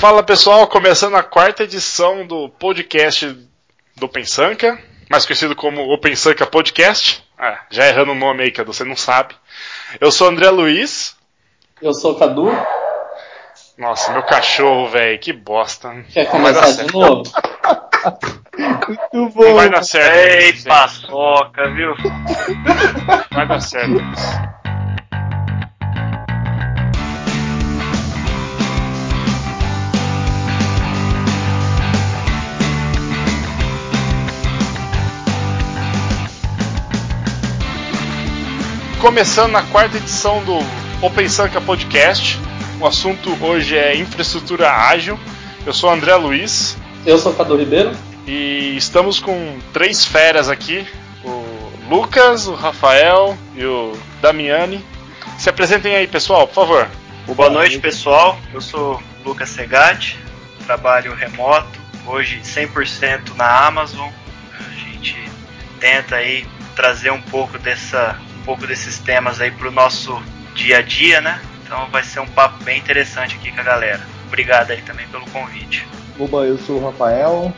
Fala pessoal, começando a quarta edição do podcast do Pensanca, mais conhecido como Open Sanca Podcast. Ah, já errando o nome aí que você não sabe. Eu sou André Luiz. Eu sou o Cadu. Nossa, meu cachorro, velho, que bosta. Quer começar de novo? Muito bom. Não vai dar certo. Ei, paçoca, viu? Vai dar certo Começando na quarta edição do Open Sanca Podcast. O assunto hoje é infraestrutura ágil. Eu sou André Luiz. Eu sou Cadu Ribeiro. E estamos com três feras aqui: o Lucas, o Rafael e o Damiani. Se apresentem aí, pessoal, por favor. Boa noite, pessoal. Eu sou Lucas Segatti, trabalho remoto, hoje 100% na Amazon. A gente tenta aí trazer um pouco dessa um pouco desses temas aí para o nosso dia a dia, né? Então vai ser um papo bem interessante aqui com a galera. Obrigado aí também pelo convite. Oba, eu sou o Rafael,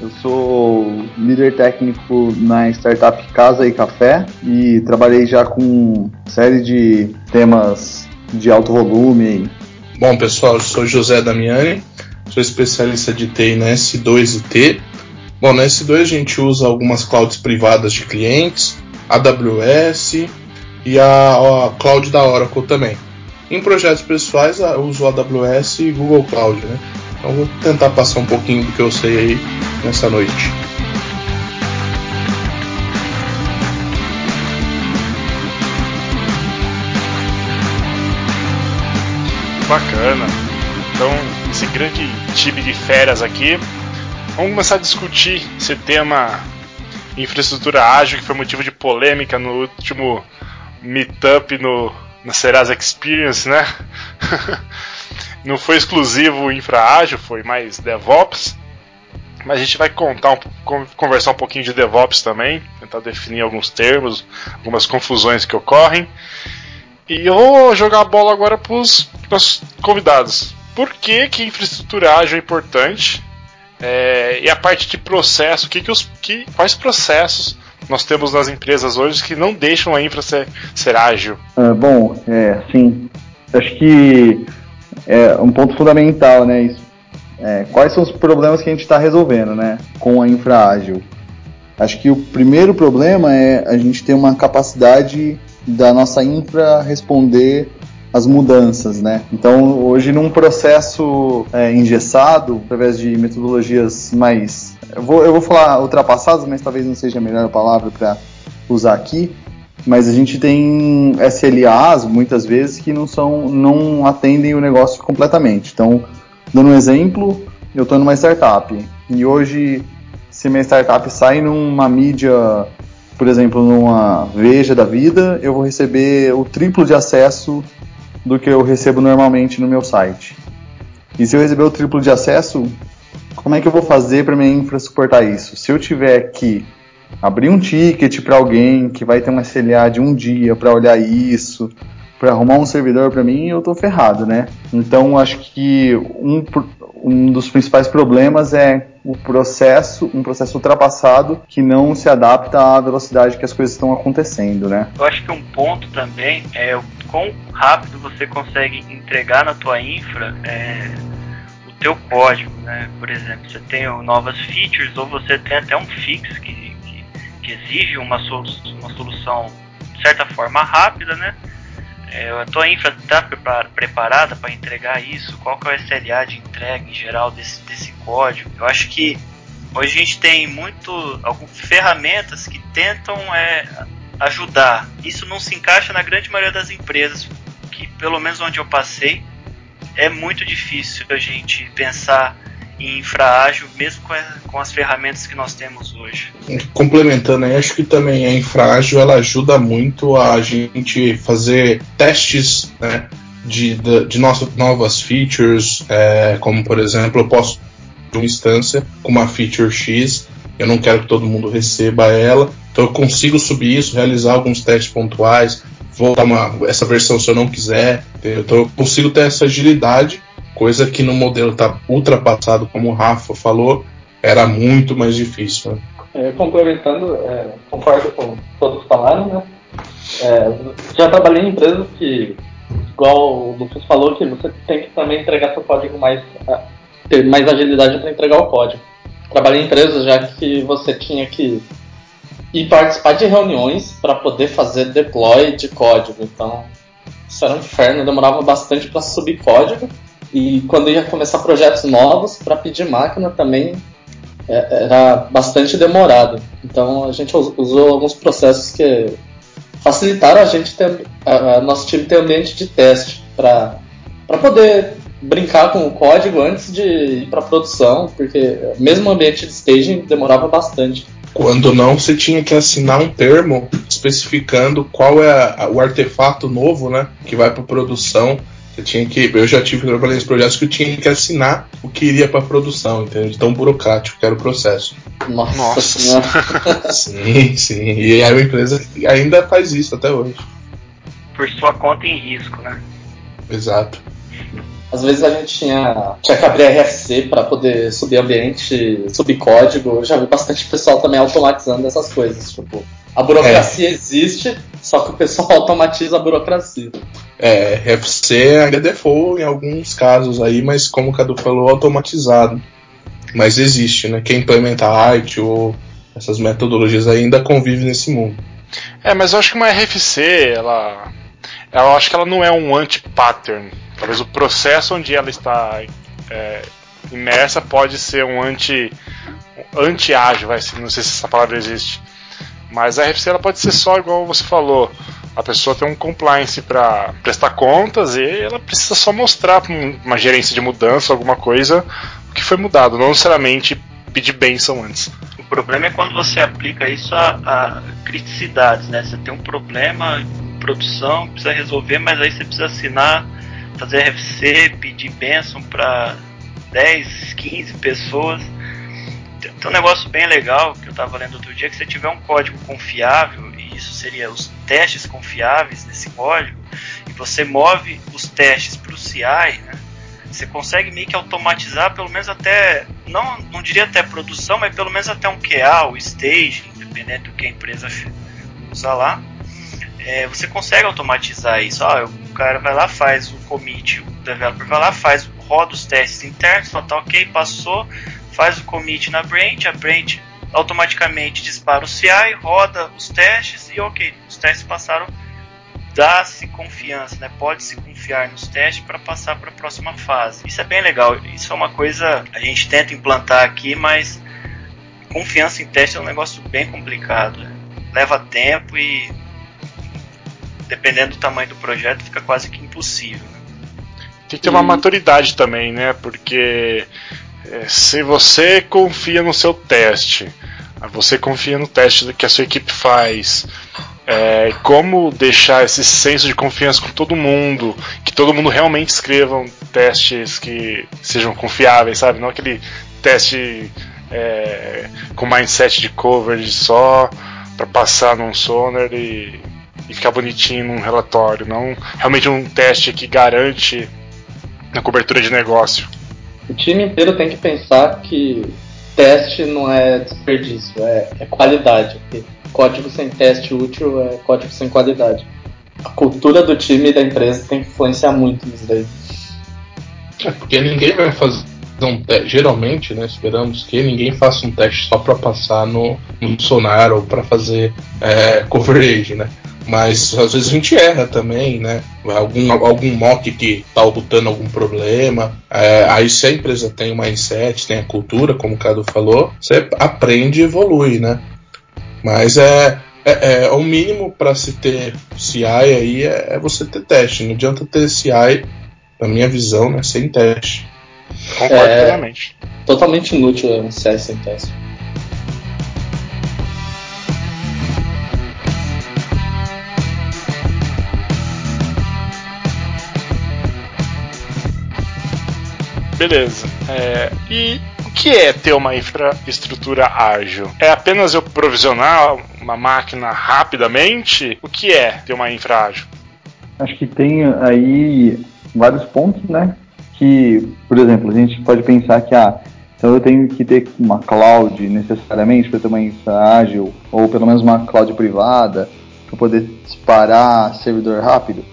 eu sou líder técnico na startup Casa e Café e trabalhei já com série de temas de alto volume. Bom, pessoal, eu sou José Damiani, sou especialista de TI na S2 e T. Bom, na S2 a gente usa algumas clouds privadas de clientes, AWS e a, a Cloud da Oracle também. Em projetos pessoais, eu uso AWS e Google Cloud, né? Então vou tentar passar um pouquinho do que eu sei aí nessa noite. Bacana. Então, esse grande time de feras aqui, vamos começar a discutir esse tema infraestrutura ágil, que foi motivo de polêmica no último meetup no, na Serasa Experience, né? Não foi exclusivo infra ágil, foi mais DevOps. Mas a gente vai contar um, conversar um pouquinho de DevOps também, tentar definir alguns termos, algumas confusões que ocorrem. E eu vou jogar a bola agora para os convidados. Por que, que infraestrutura ágil é importante? É, e a parte de processo, que que os, que, quais processos nós temos nas empresas hoje que não deixam a infra ser, ser ágil? Ah, bom, é, sim. Acho que é um ponto fundamental, né? Isso, é, quais são os problemas que a gente está resolvendo, né? Com a infra ágil. Acho que o primeiro problema é a gente ter uma capacidade da nossa infra responder as mudanças, né? Então, hoje, num processo é, engessado, através de metodologias mais. Eu vou, eu vou falar ultrapassadas, mas talvez não seja a melhor palavra para usar aqui. Mas a gente tem SLAs, muitas vezes, que não, são, não atendem o negócio completamente. Então, dando um exemplo, eu estou numa startup e hoje, se minha startup sai numa mídia por exemplo, numa Veja da vida, eu vou receber o triplo de acesso do que eu recebo normalmente no meu site. E se eu receber o triplo de acesso, como é que eu vou fazer para minha infra suportar isso? Se eu tiver que abrir um ticket para alguém que vai ter uma SLA de um dia para olhar isso, para arrumar um servidor para mim, eu tô ferrado, né? Então acho que um, um dos principais problemas é o processo, um processo ultrapassado que não se adapta à velocidade que as coisas estão acontecendo, né? Eu acho que um ponto também é o quão rápido você consegue entregar na tua infra é, o teu código, né? Por exemplo, você tem novas features ou você tem até um fix que, que, que exige uma, solu uma solução de certa forma rápida, né? É, a tua infra está preparada para entregar isso? Qual que é o SLA de entrega em geral desse, desse código? Eu acho que hoje a gente tem muito algumas ferramentas que tentam é, ajudar. Isso não se encaixa na grande maioria das empresas, que pelo menos onde eu passei, é muito difícil a gente pensar em infraágil, mesmo com, a, com, as ferramentas que nós temos hoje. Complementando aí, acho que também a infraágil ela ajuda muito a gente fazer testes né, de, de, de nossas novas features, é, como por exemplo, eu posso uma instância com uma feature X, eu não quero que todo mundo receba ela, então eu consigo subir isso, realizar alguns testes pontuais, voltar uma, essa versão se eu não quiser, então eu consigo ter essa agilidade Coisa que no modelo tá ultrapassado, como o Rafa falou, era muito mais difícil. Né? É, complementando, é, concordo com todos que falaram, né? É, já trabalhei em empresas que, igual o Lucas falou, que você tem que também entregar seu código mais. ter mais agilidade para entregar o código. Trabalhei em empresas já que você tinha que ir participar de reuniões para poder fazer deploy de código. Então, isso era um inferno, demorava bastante para subir código. E quando ia começar projetos novos, para pedir máquina também é, era bastante demorado. Então a gente usou alguns processos que facilitaram a gente ter, a, a nosso time ter ambiente de teste para poder brincar com o código antes de ir para produção, porque mesmo o ambiente de staging demorava bastante. Quando não, você tinha que assinar um termo especificando qual é a, o artefato novo, né, que vai para produção. Você tinha que, eu já tive trabalhando nesse projetos que eu tinha que assinar o que iria para produção, entendeu? De tão burocrático que era o processo. Nossa, Nossa. sim, sim. E a empresa ainda faz isso até hoje. Por sua conta em risco, né? Exato. Às vezes a gente tinha, tinha que abrir RFC para poder subir ambiente, subir código. Eu já vi bastante pessoal também automatizando essas coisas. Tipo, a burocracia é. existe, só que o pessoal automatiza a burocracia. É, RFC ainda default em alguns casos aí, mas como o Cadu falou, automatizado. Mas existe, né? Quem implementa art ou essas metodologias ainda convive nesse mundo. É, mas eu acho que uma RFC, ela. Eu acho que ela não é um anti-pattern Talvez o processo onde ela está é, imersa pode ser um anti anti ágil, vai, não sei se essa palavra existe. Mas a RFC ela pode ser só igual você falou. A pessoa tem um compliance para prestar contas e ela precisa só mostrar para uma gerência de mudança, alguma coisa, o que foi mudado, não necessariamente pedir benção antes. O problema é quando você aplica isso a, a criticidades, né? Você tem um problema em produção, precisa resolver, mas aí você precisa assinar fazer RFC, pedir bênção para 10, 15 pessoas. Tem, um negócio bem legal que eu estava lendo outro dia, que se tiver um código confiável, e isso seria os testes confiáveis nesse código, e você move os testes para o CI, né, você consegue meio que automatizar pelo menos até, não, não diria até produção, mas pelo menos até um QA, o stage, independente do que a empresa usa lá. É, você consegue automatizar isso. Ah, cara vai lá, faz o commit, o developer vai lá, faz, roda os testes internos, fala, tá ok, passou, faz o commit na branch, a branch automaticamente dispara o CI, roda os testes e ok, os testes passaram, dá-se confiança, né? Pode-se confiar nos testes para passar para a próxima fase. Isso é bem legal. Isso é uma coisa a gente tenta implantar aqui, mas confiança em teste é um negócio bem complicado. Né? Leva tempo e dependendo do tamanho do projeto, fica quase que impossível. Né? Tem que ter uma maturidade também, né? Porque é, se você confia no seu teste, você confia no teste que a sua equipe faz, é, como deixar esse senso de confiança com todo mundo, que todo mundo realmente escreva testes que sejam confiáveis, sabe? Não aquele teste é, com mindset de coverage só para passar num sonar e e ficar bonitinho num relatório, não realmente um teste que garante a cobertura de negócio. O time inteiro tem que pensar que teste não é desperdício, é, é qualidade. Código sem teste útil é código sem qualidade. A cultura do time e da empresa tem que influenciar muito nisso daí. É porque ninguém vai fazer um teste. Geralmente, né, esperamos que ninguém faça um teste só para passar no, no sonar ou para fazer é, coverage, né? Mas às vezes a gente erra também, né? Algum, algum mock que tá ocultando algum problema. É, aí se a empresa tem o mindset, tem a cultura, como o Cadu falou, você aprende e evolui, né? Mas é, é, é o mínimo para se ter CI aí é, é, você ter teste. Não adianta ter CI, na minha visão, né, sem teste. Concordo é, plenamente. Totalmente inútil um CI sem teste. Beleza. É, e o que é ter uma infraestrutura ágil? É apenas eu provisionar uma máquina rapidamente? O que é ter uma infra ágil? Acho que tem aí vários pontos, né? que, por exemplo, a gente pode pensar que ah, então eu tenho que ter uma cloud necessariamente para ter uma infra ágil, ou pelo menos uma cloud privada, para poder disparar servidor rápido?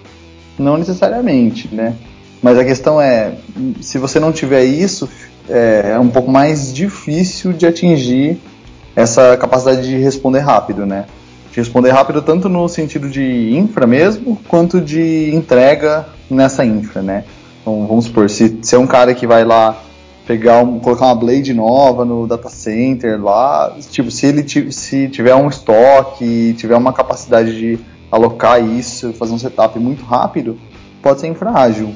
Não necessariamente, né? Mas a questão é, se você não tiver isso, é, é um pouco mais difícil de atingir essa capacidade de responder rápido, né? De responder rápido tanto no sentido de infra mesmo, quanto de entrega nessa infra, né? Então, vamos supor, se, se é um cara que vai lá pegar um, colocar uma blade nova no data center lá, tipo, se ele se tiver um estoque, tiver uma capacidade de alocar isso, fazer um setup muito rápido, pode ser infrágil,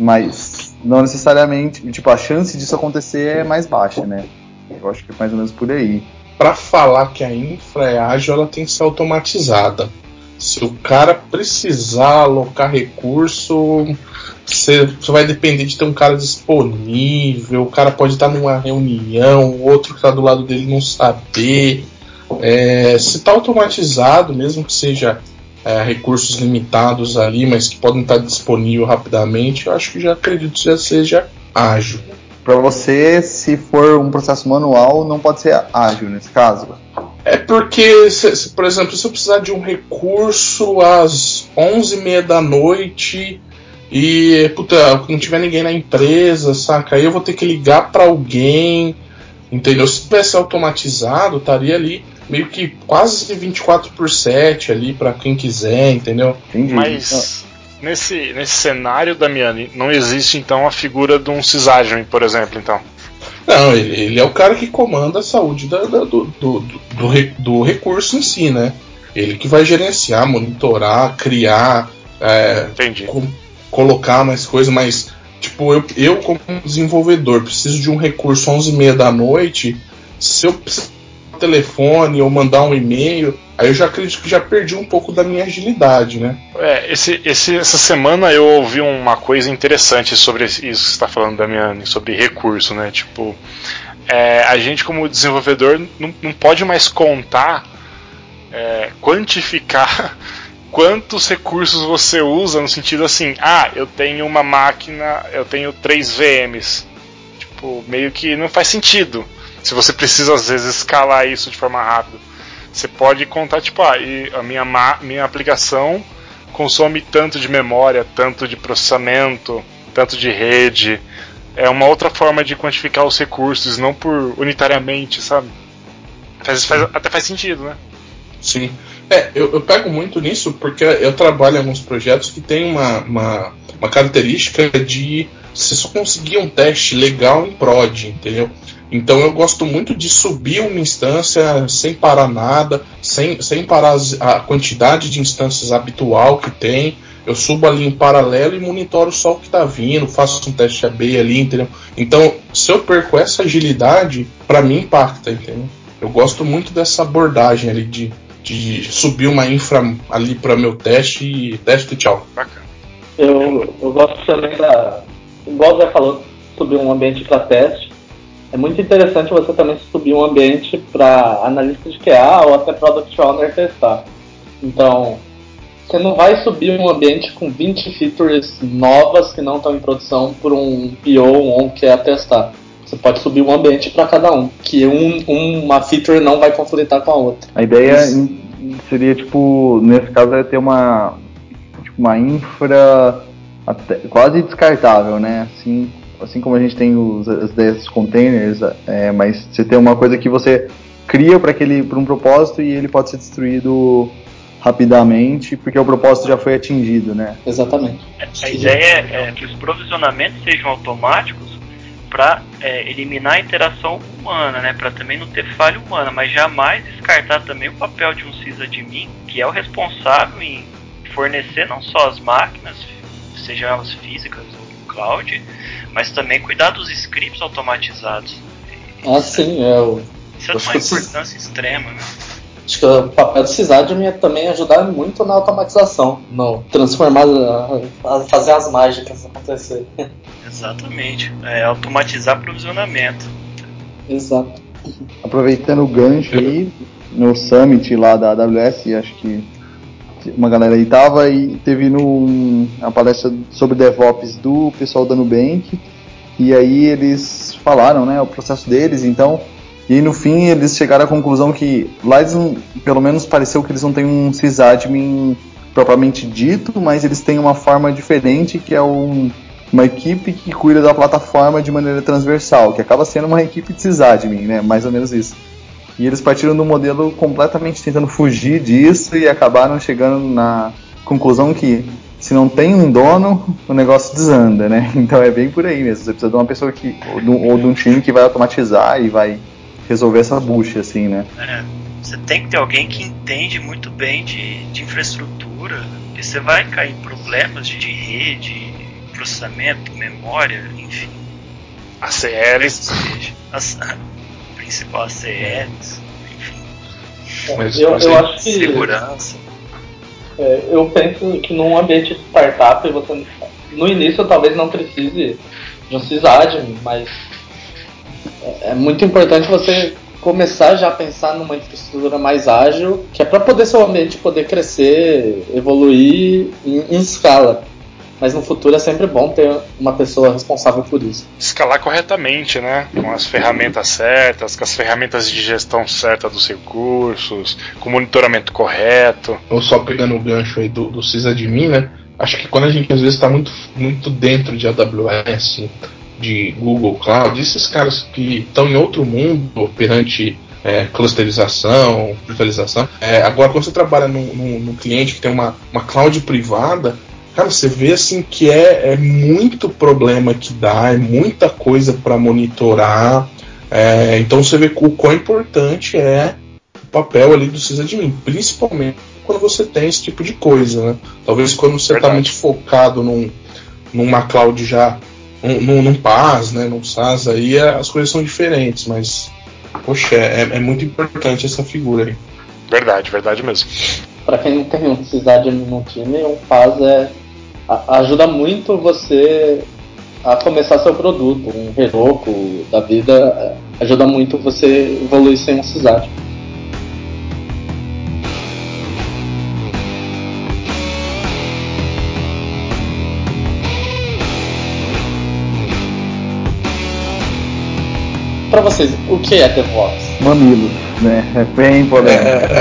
mas não necessariamente, tipo, a chance disso acontecer é mais baixa, né? Eu acho que é mais ou menos por aí. Para falar que a infra é ágil, ela tem que ser automatizada. Se o cara precisar alocar recurso, você, vai depender de ter um cara disponível, o cara pode estar numa reunião, o outro que está do lado dele não saber. É, se está automatizado, mesmo que seja é, recursos limitados ali, mas que podem estar disponíveis rapidamente, eu acho que já acredito que já seja ágil. Para você, se for um processo manual, não pode ser ágil nesse caso? É porque, se, se, por exemplo, se eu precisar de um recurso às 11h30 da noite e, puta, não tiver ninguém na empresa, saca? Aí eu vou ter que ligar para alguém, entendeu? Se tivesse automatizado, estaria ali meio que quase 24 por 7 ali para quem quiser, entendeu? Entendi. Mas nesse, nesse cenário, Damiani, não existe então a figura de um sysadmin, por exemplo, então? Não, ele, ele, é o cara que comanda a saúde da, da, do, do, do, do, recurso em si, né? Ele que vai gerenciar, monitorar, criar, é, com, colocar mais coisas, mas tipo, eu, eu como desenvolvedor preciso de um recurso 11 e meia da noite, se eu precisar telefone ou mandar um e-mail, aí eu já acredito que já perdi um pouco da minha agilidade, né? É, esse, esse, essa semana eu ouvi uma coisa interessante sobre isso que você está falando, Damiani, sobre recurso, né? Tipo, é, a gente como desenvolvedor não, não pode mais contar, é, quantificar quantos recursos você usa no sentido assim, ah, eu tenho uma máquina, eu tenho três VMs. Tipo, meio que não faz sentido. Se você precisa às vezes escalar isso de forma rápida. Você pode contar, tipo, ah, a minha, minha aplicação consome tanto de memória, tanto de processamento, tanto de rede. É uma outra forma de quantificar os recursos, não por unitariamente, sabe? Faz, faz, até faz sentido, né? Sim. É, eu, eu, pego muito nisso porque eu trabalho em alguns projetos que tem uma, uma, uma característica de você só conseguir um teste legal em prod, entendeu? Então eu gosto muito de subir uma instância sem parar nada, sem, sem parar a quantidade de instâncias habitual que tem. Eu subo ali em paralelo e monitoro só o que está vindo, faço um teste AB ali, entendeu? Então, se eu perco essa agilidade, para mim impacta, entendeu? Eu gosto muito dessa abordagem ali de de subir uma infra ali para meu teste e teste tchau. Bacana. Eu, eu gosto também da. Igual o Zé falou, subir um ambiente para teste. É muito interessante você também subir um ambiente para analista de QA ou até Product Owner testar. Então, você não vai subir um ambiente com 20 features novas que não estão em produção por um PO ou um QA testar. Você pode subir um ambiente para cada um, que um, uma feature não vai conflitar com a outra. A ideia Isso. seria, tipo, nesse caso, é ter uma, tipo, uma infra até, quase descartável, né? Assim, assim como a gente tem os, as ideias dos containers, é, mas você tem uma coisa que você cria para aquele para um propósito e ele pode ser destruído rapidamente porque o propósito já foi atingido, né? Exatamente. A ideia é que os provisionamentos sejam automáticos para é, eliminar a interação humana, né, para também não ter falha humana, mas jamais descartar também o papel de um sysadmin, que é o responsável em fornecer não só as máquinas, sejam elas físicas ou cloud, mas também cuidar dos scripts automatizados. Ah, sim, é o. Isso é de uma importância extrema, né? Acho que o papel do sysadmin é também ajudar muito na automatização, no transformar, a, fazer as mágicas acontecer. Exatamente, é automatizar provisionamento. Exato. Aproveitando o gancho aí, no Summit lá da AWS, acho que uma galera aí tava e teve no, a palestra sobre DevOps do pessoal da Nubank e aí eles falaram, né, o processo deles, então e aí no fim eles chegaram à conclusão que lá eles pelo menos pareceu que eles não têm um sysadmin propriamente dito, mas eles têm uma forma diferente que é um, uma equipe que cuida da plataforma de maneira transversal, que acaba sendo uma equipe de sysadmin, né, mais ou menos isso. E eles partiram do modelo completamente tentando fugir disso e acabaram chegando na conclusão que se não tem um dono, o negócio desanda, né? Então é bem por aí mesmo. Você precisa de uma pessoa que. ou de, ou de um time que vai automatizar e vai resolver essa bucha, assim, né? É, você tem que ter alguém que entende muito bem de, de infraestrutura, porque você vai cair em problemas de, de rede, processamento, memória, enfim. ACLs. As, principal ACLs, enfim. Mas, eu, eu acho que. Segurança. É, eu penso que num ambiente de startup, você, no início talvez não precise de um sysadmin, mas é, é muito importante você começar já a pensar numa infraestrutura mais ágil, que é para poder seu ambiente poder crescer, evoluir em, em escala. Mas no futuro é sempre bom ter uma pessoa responsável por isso. Escalar corretamente, né? Com as ferramentas certas, com as ferramentas de gestão certa dos recursos, com o monitoramento correto. Ou só pegando o gancho aí do, do sysadmin, né? Acho que quando a gente às vezes está muito, muito dentro de AWS, de Google Cloud, esses caras que estão em outro mundo perante é, clusterização, virtualização. É, agora, quando você trabalha num, cliente que tem uma, uma cloud privada, Cara, você vê assim que é, é muito problema que dá, é muita coisa para monitorar. É, então você vê o quão importante é o papel ali do sysadmin, principalmente quando você tem esse tipo de coisa, né? Talvez quando você está muito focado num, numa cloud já, num, num PaaS, né, num SaaS, aí é, as coisas são diferentes, mas, poxa, é, é muito importante essa figura aí. Verdade, verdade mesmo. Para quem não tem um sysadmin no time, um PaaS é ajuda muito você a começar seu produto. Um Heroku da vida ajuda muito você evoluir sem necessidade. Para vocês, o que é DevOps? Mamilo né? É bem polêmico. É.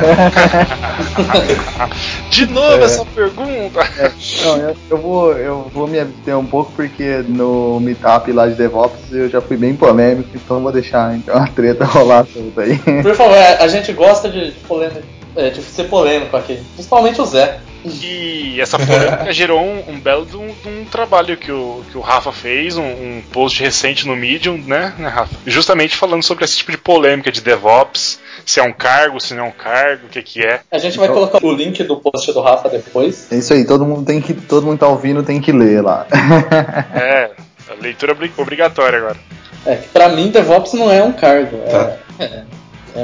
De novo é. essa pergunta. É. Não, eu, eu, vou, eu vou me abster um pouco porque no meetup lá de DevOps eu já fui bem polêmico, então vou deixar então, a treta rolar tudo aí. Por favor, a gente gosta de, de, polêmico, é, de ser polêmico aqui, principalmente o Zé. E essa polêmica gerou um, um belo de um, de um, trabalho que o, que o Rafa fez, um, um, post recente no Medium, né, né, Rafa? Justamente falando sobre esse tipo de polêmica de DevOps, se é um cargo, se não é um cargo, o que, que é. A gente vai então, colocar o link do post do Rafa depois. É isso aí, todo mundo tem que. Todo mundo tá ouvindo tem que ler lá. é, a leitura obrigatória agora. É que pra mim DevOps não é um cargo. É, tá. é, é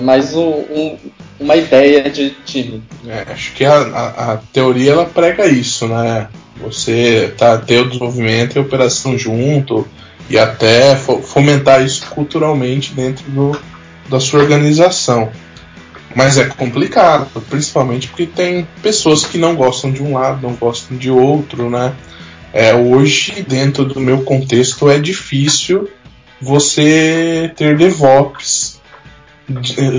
mais um, uma ideia de time. É, acho que a, a, a, teoria ela prega isso, né? Você tá ter o desenvolvimento e a operação junto e até fomentar isso culturalmente dentro do, da sua organização. Mas é complicado, principalmente porque tem pessoas que não gostam de um lado, não gostam de outro, né? É, hoje, dentro do meu contexto, é difícil você ter DevOps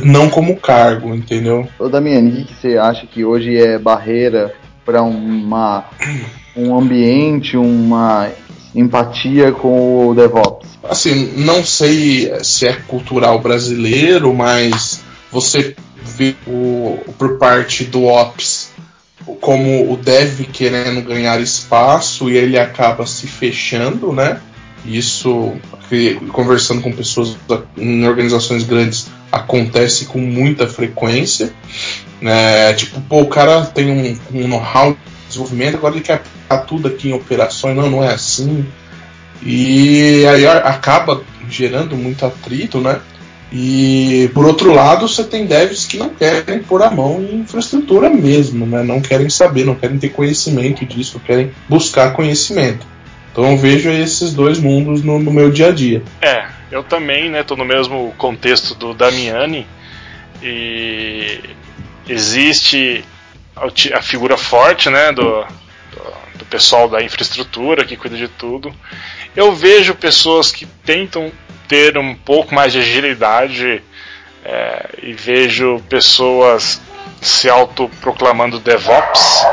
não como cargo, entendeu? Ô Damiani, o que você acha que hoje é barreira para uma um ambiente, uma empatia com o DevOps? Assim, não sei se é cultural brasileiro, mas você vê o, por parte do Ops como o Dev querendo ganhar espaço e ele acaba se fechando, né? Isso, conversando com pessoas em organizações grandes, acontece com muita frequência. Né? Tipo, pô, o cara tem um, um know-how de desenvolvimento, agora ele quer aplicar tudo aqui em operações. Não, não é assim. E aí acaba gerando muito atrito, né? E por outro lado, você tem devs que não querem pôr a mão em infraestrutura mesmo, né? Não querem saber, não querem ter conhecimento disso, querem buscar conhecimento. Então eu vejo esses dois mundos no, no meu dia a dia. É, eu também, né, tô no mesmo contexto do Damiani e existe a figura forte né, do, do, do pessoal da infraestrutura que cuida de tudo. Eu vejo pessoas que tentam ter um pouco mais de agilidade é, e vejo pessoas se autoproclamando DevOps.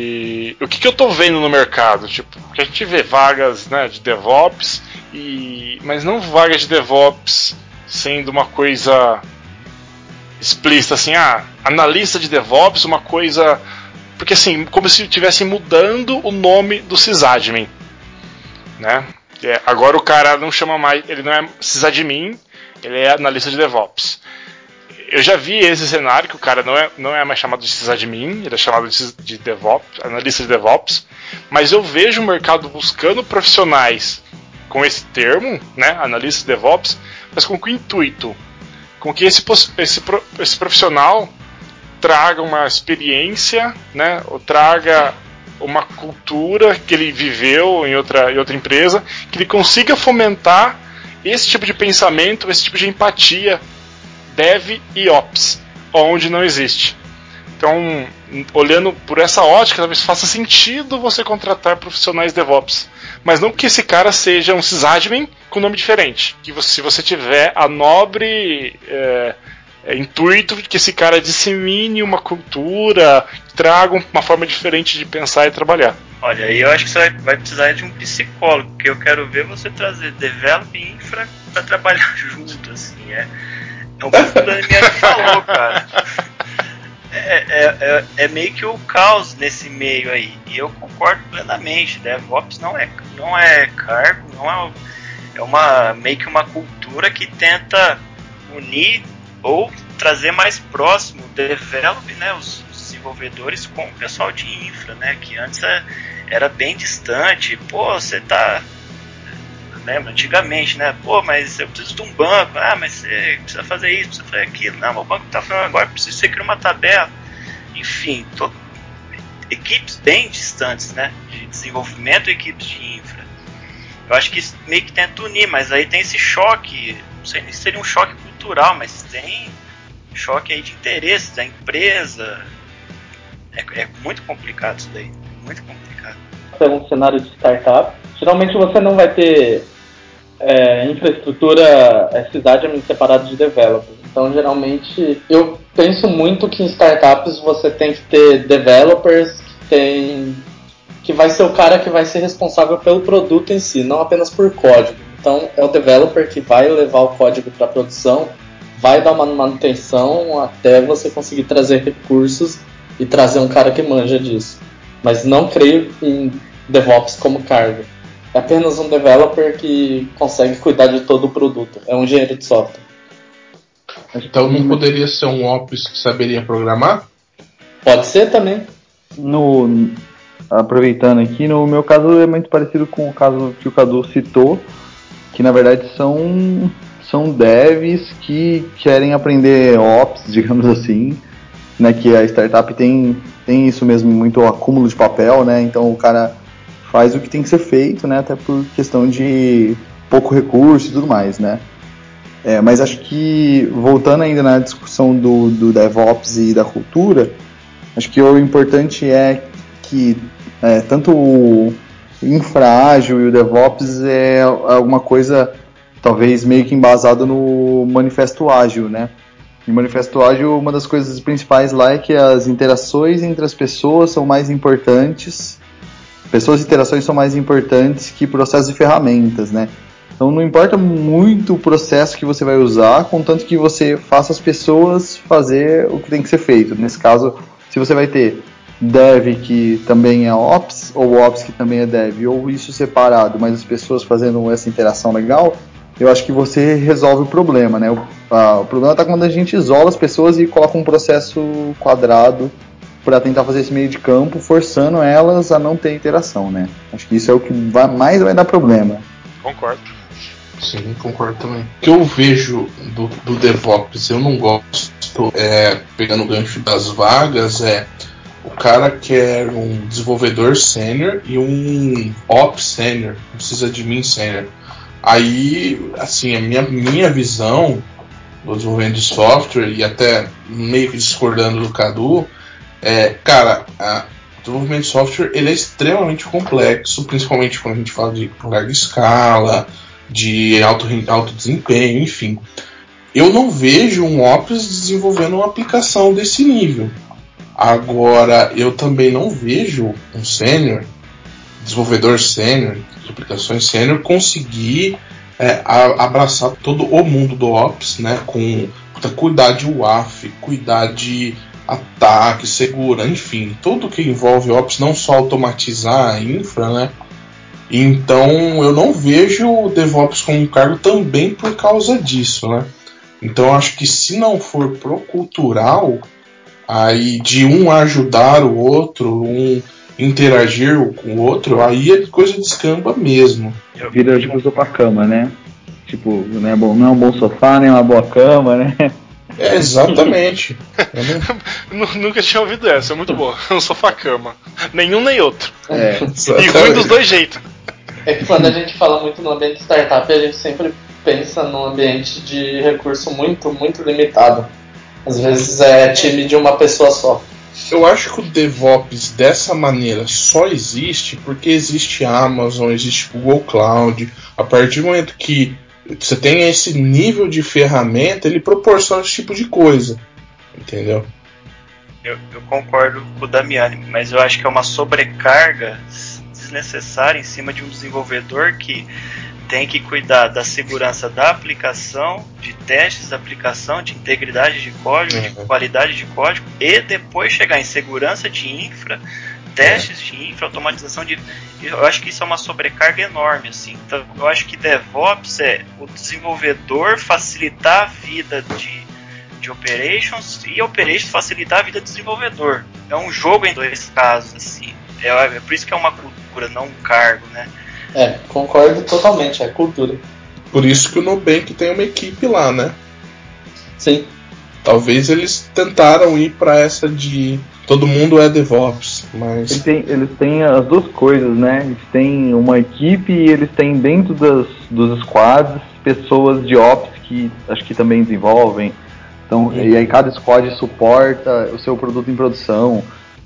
E o que, que eu estou vendo no mercado? Tipo, que a gente vê vagas né, de DevOps, e, mas não vagas de DevOps sendo uma coisa explícita, assim, ah, analista de DevOps, uma coisa. Porque assim, como se estivesse mudando o nome do sysadmin. Né? É, agora o cara não chama mais. Ele não é sysadmin, ele é analista de DevOps. Eu já vi esse cenário que o cara não é, não é mais chamado de sysadmin, ele é chamado de, de DevOps, analista de DevOps. Mas eu vejo o mercado buscando profissionais com esse termo, né, analista de DevOps, mas com que intuito? Com que esse, esse, esse profissional traga uma experiência, né, ou traga uma cultura que ele viveu em outra, em outra empresa, que ele consiga fomentar esse tipo de pensamento, esse tipo de empatia dev e ops, onde não existe. Então, olhando por essa ótica, talvez faça sentido você contratar profissionais DevOps. Mas não que esse cara seja um sysadmin com nome diferente. Que você, se você tiver a nobre é, é, intuito de que esse cara dissemine uma cultura, traga uma forma diferente de pensar e trabalhar. Olha, aí eu acho que você vai precisar de um psicólogo, porque eu quero ver você trazer develop e infra para trabalhar junto, assim, é. É o que o Daniel falou, cara. É, é, é, é, meio que o caos nesse meio aí. E eu concordo plenamente. DevOps não é, não é cargo, não é, é uma meio que uma cultura que tenta unir ou trazer mais próximo o develop, né, os, desenvolvedores com o pessoal de infra, né, que antes é, era bem distante. Pô, você tá lembra antigamente, né? Pô, mas eu preciso de um banco. Ah, mas você precisa fazer isso, precisa fazer aquilo. Não, o banco está falando agora, precisa você criar uma tabela. Enfim, equipes bem distantes, né? De desenvolvimento e equipes de infra. Eu acho que isso meio que tenta unir, mas aí tem esse choque. Não sei se seria um choque cultural, mas tem choque aí de interesses da empresa. É, é muito complicado isso daí. Muito complicado. É um cenário de startup. Geralmente você não vai ter é, infraestrutura é cidade separada de developers. Então, geralmente, eu penso muito que em startups você tem que ter developers que tem que vai ser o cara que vai ser responsável pelo produto em si, não apenas por código. Então, é o developer que vai levar o código para produção, vai dar uma manutenção até você conseguir trazer recursos e trazer um cara que manja disso. Mas não creio em DevOps como cargo. É apenas um developer que consegue cuidar de todo o produto. É um engenheiro de software. Então não poderia ser um Ops que saberia programar? Pode ser também. No, aproveitando aqui, no meu caso é muito parecido com o caso que o Cadu citou, que na verdade são, são devs que querem aprender Ops, digamos assim, né, que a startup tem, tem isso mesmo, muito acúmulo de papel, né, então o cara faz o que tem que ser feito, né? Até por questão de pouco recurso e tudo mais, né? É, mas acho que, voltando ainda na discussão do, do DevOps e da cultura, acho que o importante é que é, tanto o infraágil e o DevOps é alguma coisa, talvez meio que embasado no manifesto ágil, né? No manifesto ágil, uma das coisas principais lá é que as interações entre as pessoas são mais importantes pessoas e interações são mais importantes que processos e ferramentas, né? Então não importa muito o processo que você vai usar, contanto que você faça as pessoas fazer o que tem que ser feito. Nesse caso, se você vai ter dev que também é ops, ou ops que também é dev, ou isso separado, mas as pessoas fazendo essa interação legal, eu acho que você resolve o problema, né? O, a, o problema está quando a gente isola as pessoas e coloca um processo quadrado para tentar fazer esse meio de campo, forçando elas a não ter interação, né? Acho que isso é o que vai, mais vai dar problema. Concordo. Sim, concordo também. O que eu vejo do, do DevOps, eu não gosto, é, pegando o gancho das vagas, é o cara quer um desenvolvedor sênior e um ops sênior, precisa de mim sênior. Aí, assim, a minha, minha visão do desenvolvimento de software, e até meio que discordando do Cadu, É, cara, o desenvolvimento de software ele é extremamente complexo, principalmente quando a gente fala de larga escala, de alto, alto desempenho, enfim. Eu não vejo um Ops desenvolvendo uma aplicação desse nível. Agora, eu também não vejo um sênior, desenvolvedor sênior, de aplicações sênior, conseguir é, abraçar todo o mundo do Ops, né? Com cuidar de WAF, cuidar de ataque, segura, enfim, tudo que envolve Ops, não só automatizar a infra, né? Então eu não vejo o DevOps como um cargo também por causa disso, né? Então acho que se não for pro cultural, aí de um ajudar o outro, um interagir com o outro, aí a coisa descamba mesmo. Vira tipo sopa cama, né? Tipo, não é, bom, não é um bom sofá, nem uma boa cama, né? É, exatamente. Nunca tinha ouvido essa, é muito boa. Um sofá-cama. Nenhum nem outro. É, e ruim dos dois jeitos. É que quando a gente fala muito no ambiente startup, a gente sempre pensa num ambiente de recurso muito, muito limitado. Às vezes é time de uma pessoa só. Eu acho que o DevOps dessa maneira só existe porque existe Amazon, existe Google Cloud. A partir do momento que você tem esse nível de ferramenta, ele proporciona esse tipo de coisa. Entendeu? Eu, eu concordo com o Damiani, mas eu acho que é uma sobrecarga desnecessária em cima de um desenvolvedor que tem que cuidar da segurança da aplicação, de testes da aplicação, de integridade de código, uhum. de qualidade de código e depois chegar em segurança de infra, testes de infra, automatização de. Eu acho que isso é uma sobrecarga enorme, assim. Então, eu acho que DevOps é o desenvolvedor facilitar a vida de, de operations e operations facilitar a vida do desenvolvedor. É um jogo em dois casos, assim. É, é por isso que é uma cultura, não um cargo, né? É, concordo totalmente, é cultura. Por isso que o Nubank tem uma equipe lá, né? Sim. Talvez eles tentaram ir para essa de todo mundo é DevOps, mas. Eles têm, eles têm, as duas coisas, né? Eles têm uma equipe e eles têm dentro das, dos squads pessoas de Ops que acho que também desenvolvem. Então, e aí cada squad suporta o seu produto em produção.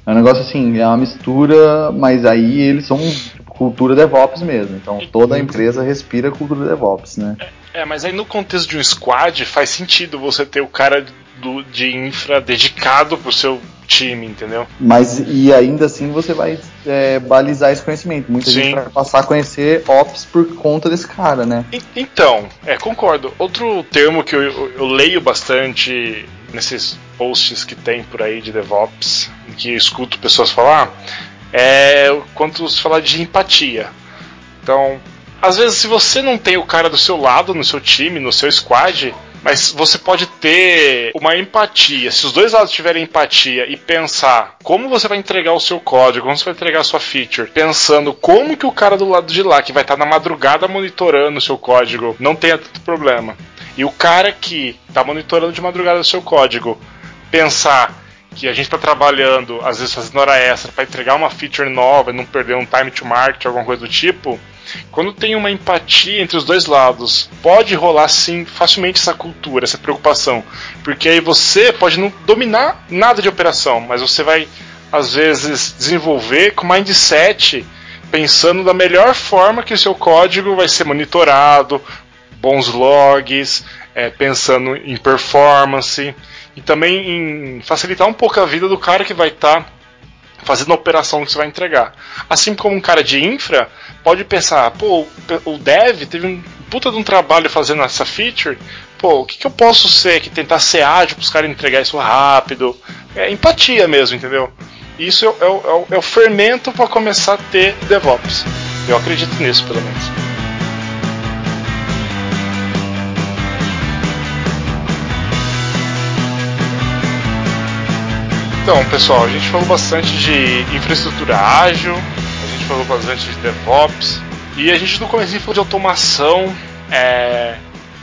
É um negócio assim, é uma mistura, mas aí eles são cultura DevOps mesmo. Então toda a empresa respira cultura DevOps, né? É, é, mas aí no contexto de um squad faz sentido você ter o cara do, de infra dedicado pro seu time, entendeu? Mas e ainda assim você vai é, balizar esse conhecimento. Muita Sim. gente vai passar a conhecer Ops por conta desse cara, né? E, então, é, concordo. Outro termo que eu, eu, eu leio bastante nesses posts que tem por aí de DevOps, que eu escuto pessoas falar, é quanto se falar de empatia. Então, às vezes, se você não tem o cara do seu lado, no seu time, no seu squad, mas você pode ter uma empatia. Se os dois lados tiverem empatia e pensar como você vai entregar o seu código, como você vai entregar a sua feature, pensando como que o cara do lado de lá, que vai estar na madrugada monitorando o seu código, não tenha tanto problema. E o cara que está monitorando de madrugada o seu código, pensar que a gente está trabalhando, às vezes fazendo hora extra, para entregar uma feature nova e não perder um time to market, alguma coisa do tipo, quando tem uma empatia entre os dois lados, pode rolar sim facilmente essa cultura, essa preocupação. Porque aí você pode não dominar nada de operação, mas você vai, às vezes, desenvolver com mindset pensando da melhor forma que o seu código vai ser monitorado, bons logs, é, pensando em performance e também em facilitar um pouco a vida do cara que vai estar tá fazendo a operação que você vai entregar. Assim como um cara de infra pode pensar, pô, o dev teve um puta de um trabalho fazendo essa feature, pô, o que, que eu posso ser que tentar ser ágil para os caras entregar isso rápido? É empatia mesmo, entendeu? Isso é, é, é, é o fermento para começar a ter DevOps. Eu acredito nisso, pelo menos. Então, pessoal, a gente falou bastante de infraestrutura ágil, a gente falou bastante de DevOps, e a gente no começo falou de automação. É,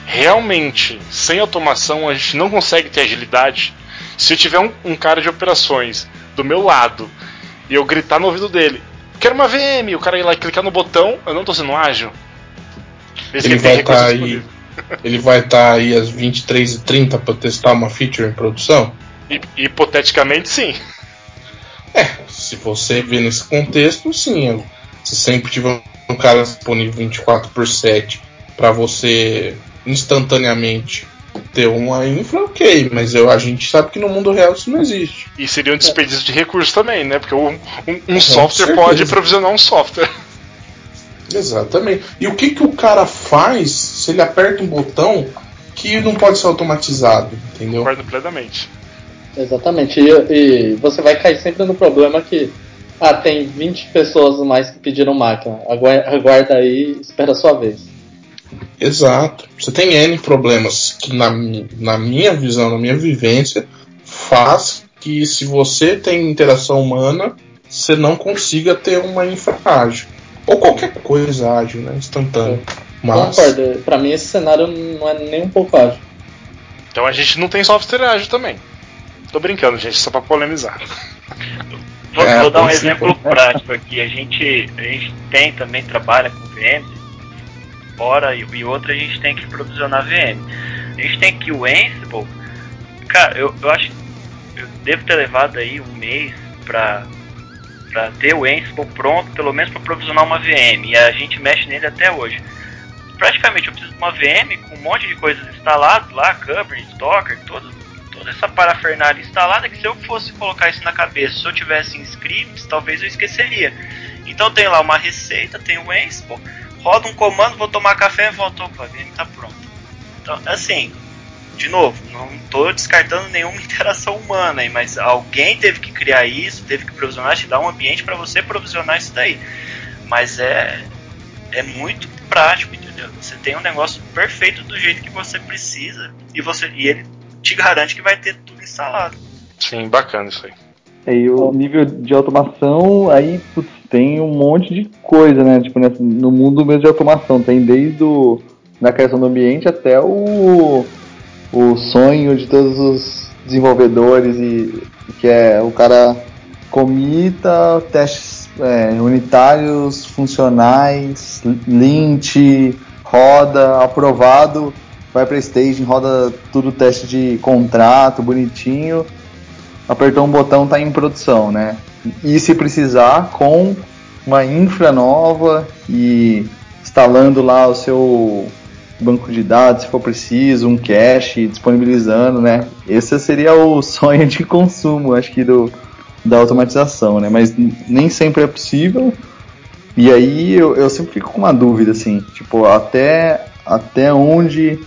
realmente, sem automação, a gente não consegue ter agilidade. Se eu tiver um, um cara de operações do meu lado e eu gritar no ouvido dele, quero uma VM, o cara ir lá e clicar no botão, eu não estou sendo ágil. Ele vai estar tá aí. Ele vai estar tá aí às 23h30 para testar uma feature em produção? Hipoteticamente, sim. É, se você vê nesse contexto, sim. Se sempre tiver um cara disponível 24 por 7 para você instantaneamente ter uma infra, ok, mas eu, a gente sabe que no mundo real isso não existe. E seria um desperdício de recursos também, né? Porque um, um, um software pode provisionar um software. Exatamente. E o que, que o cara faz se ele aperta um botão que não pode ser automatizado, entendeu? Concordo plenamente. Exatamente. E, e, você vai cair sempre no problema que ah, tem 20 pessoas mais que pediram máquina. Aguarda aí espera a sua vez. Exato. Você tem N problemas que, na, na minha visão, na minha vivência, faz que se você tem interação humana, você não consiga ter uma infra ágil. Ou qualquer coisa ágil, né? Instantâneo. Mas... Concordo. Pra mim esse cenário não é nem um pouco ágil. Então a gente não tem software ágil também. Tô brincando, gente, só pra polemizar. Vou, é, vou dar um exemplo prático aqui. A gente, a gente tem também, trabalha com VM, fora e, e outra a gente tem que provisionar VM. A gente tem aqui o Ansible. Cara, eu, eu acho eu devo ter levado aí um mês pra, pra ter o Ansible pronto, pelo menos para provisionar uma VM. E a gente mexe nele até hoje. Praticamente eu preciso de uma VM com um monte de coisas instaladas lá, Kubernetes, Docker, todo, toda essa parafernália instalada que se eu fosse colocar isso na cabeça, se eu tivesse em scripts, talvez eu esqueceria. Então tem lá uma receita, tem o Ansible, roda um comando, vou tomar café volto, opa, a VM está pronta. Então, assim, de novo, não estou descartando nenhuma interação humana mas alguém teve que criar isso, teve que provisionar, te dar um ambiente para você provisionar isso daí. Mas é, é muito prático, entendeu? Você tem um negócio perfeito do jeito que você precisa e você e ele te garante que vai ter tudo instalado. Sim, bacana isso aí. E o nível de automação, aí putz, tem um monte de coisa, né? Tipo, no mundo mesmo de automação. Tem desde o, da criação do ambiente até o, o sonho de todos os desenvolvedores e que é o cara comita testes é, unitários, funcionais, lint, roda, aprovado, vai para staging, roda tudo teste de contrato, bonitinho, apertou um botão, tá em produção, né? E se precisar, com uma infra nova e instalando lá o seu banco de dados, se for preciso, um cache, disponibilizando, né? Esse seria o sonho de consumo, acho que do da automatização, né? Mas nem sempre é possível. E aí eu, eu sempre fico com uma dúvida, assim, tipo, até, até onde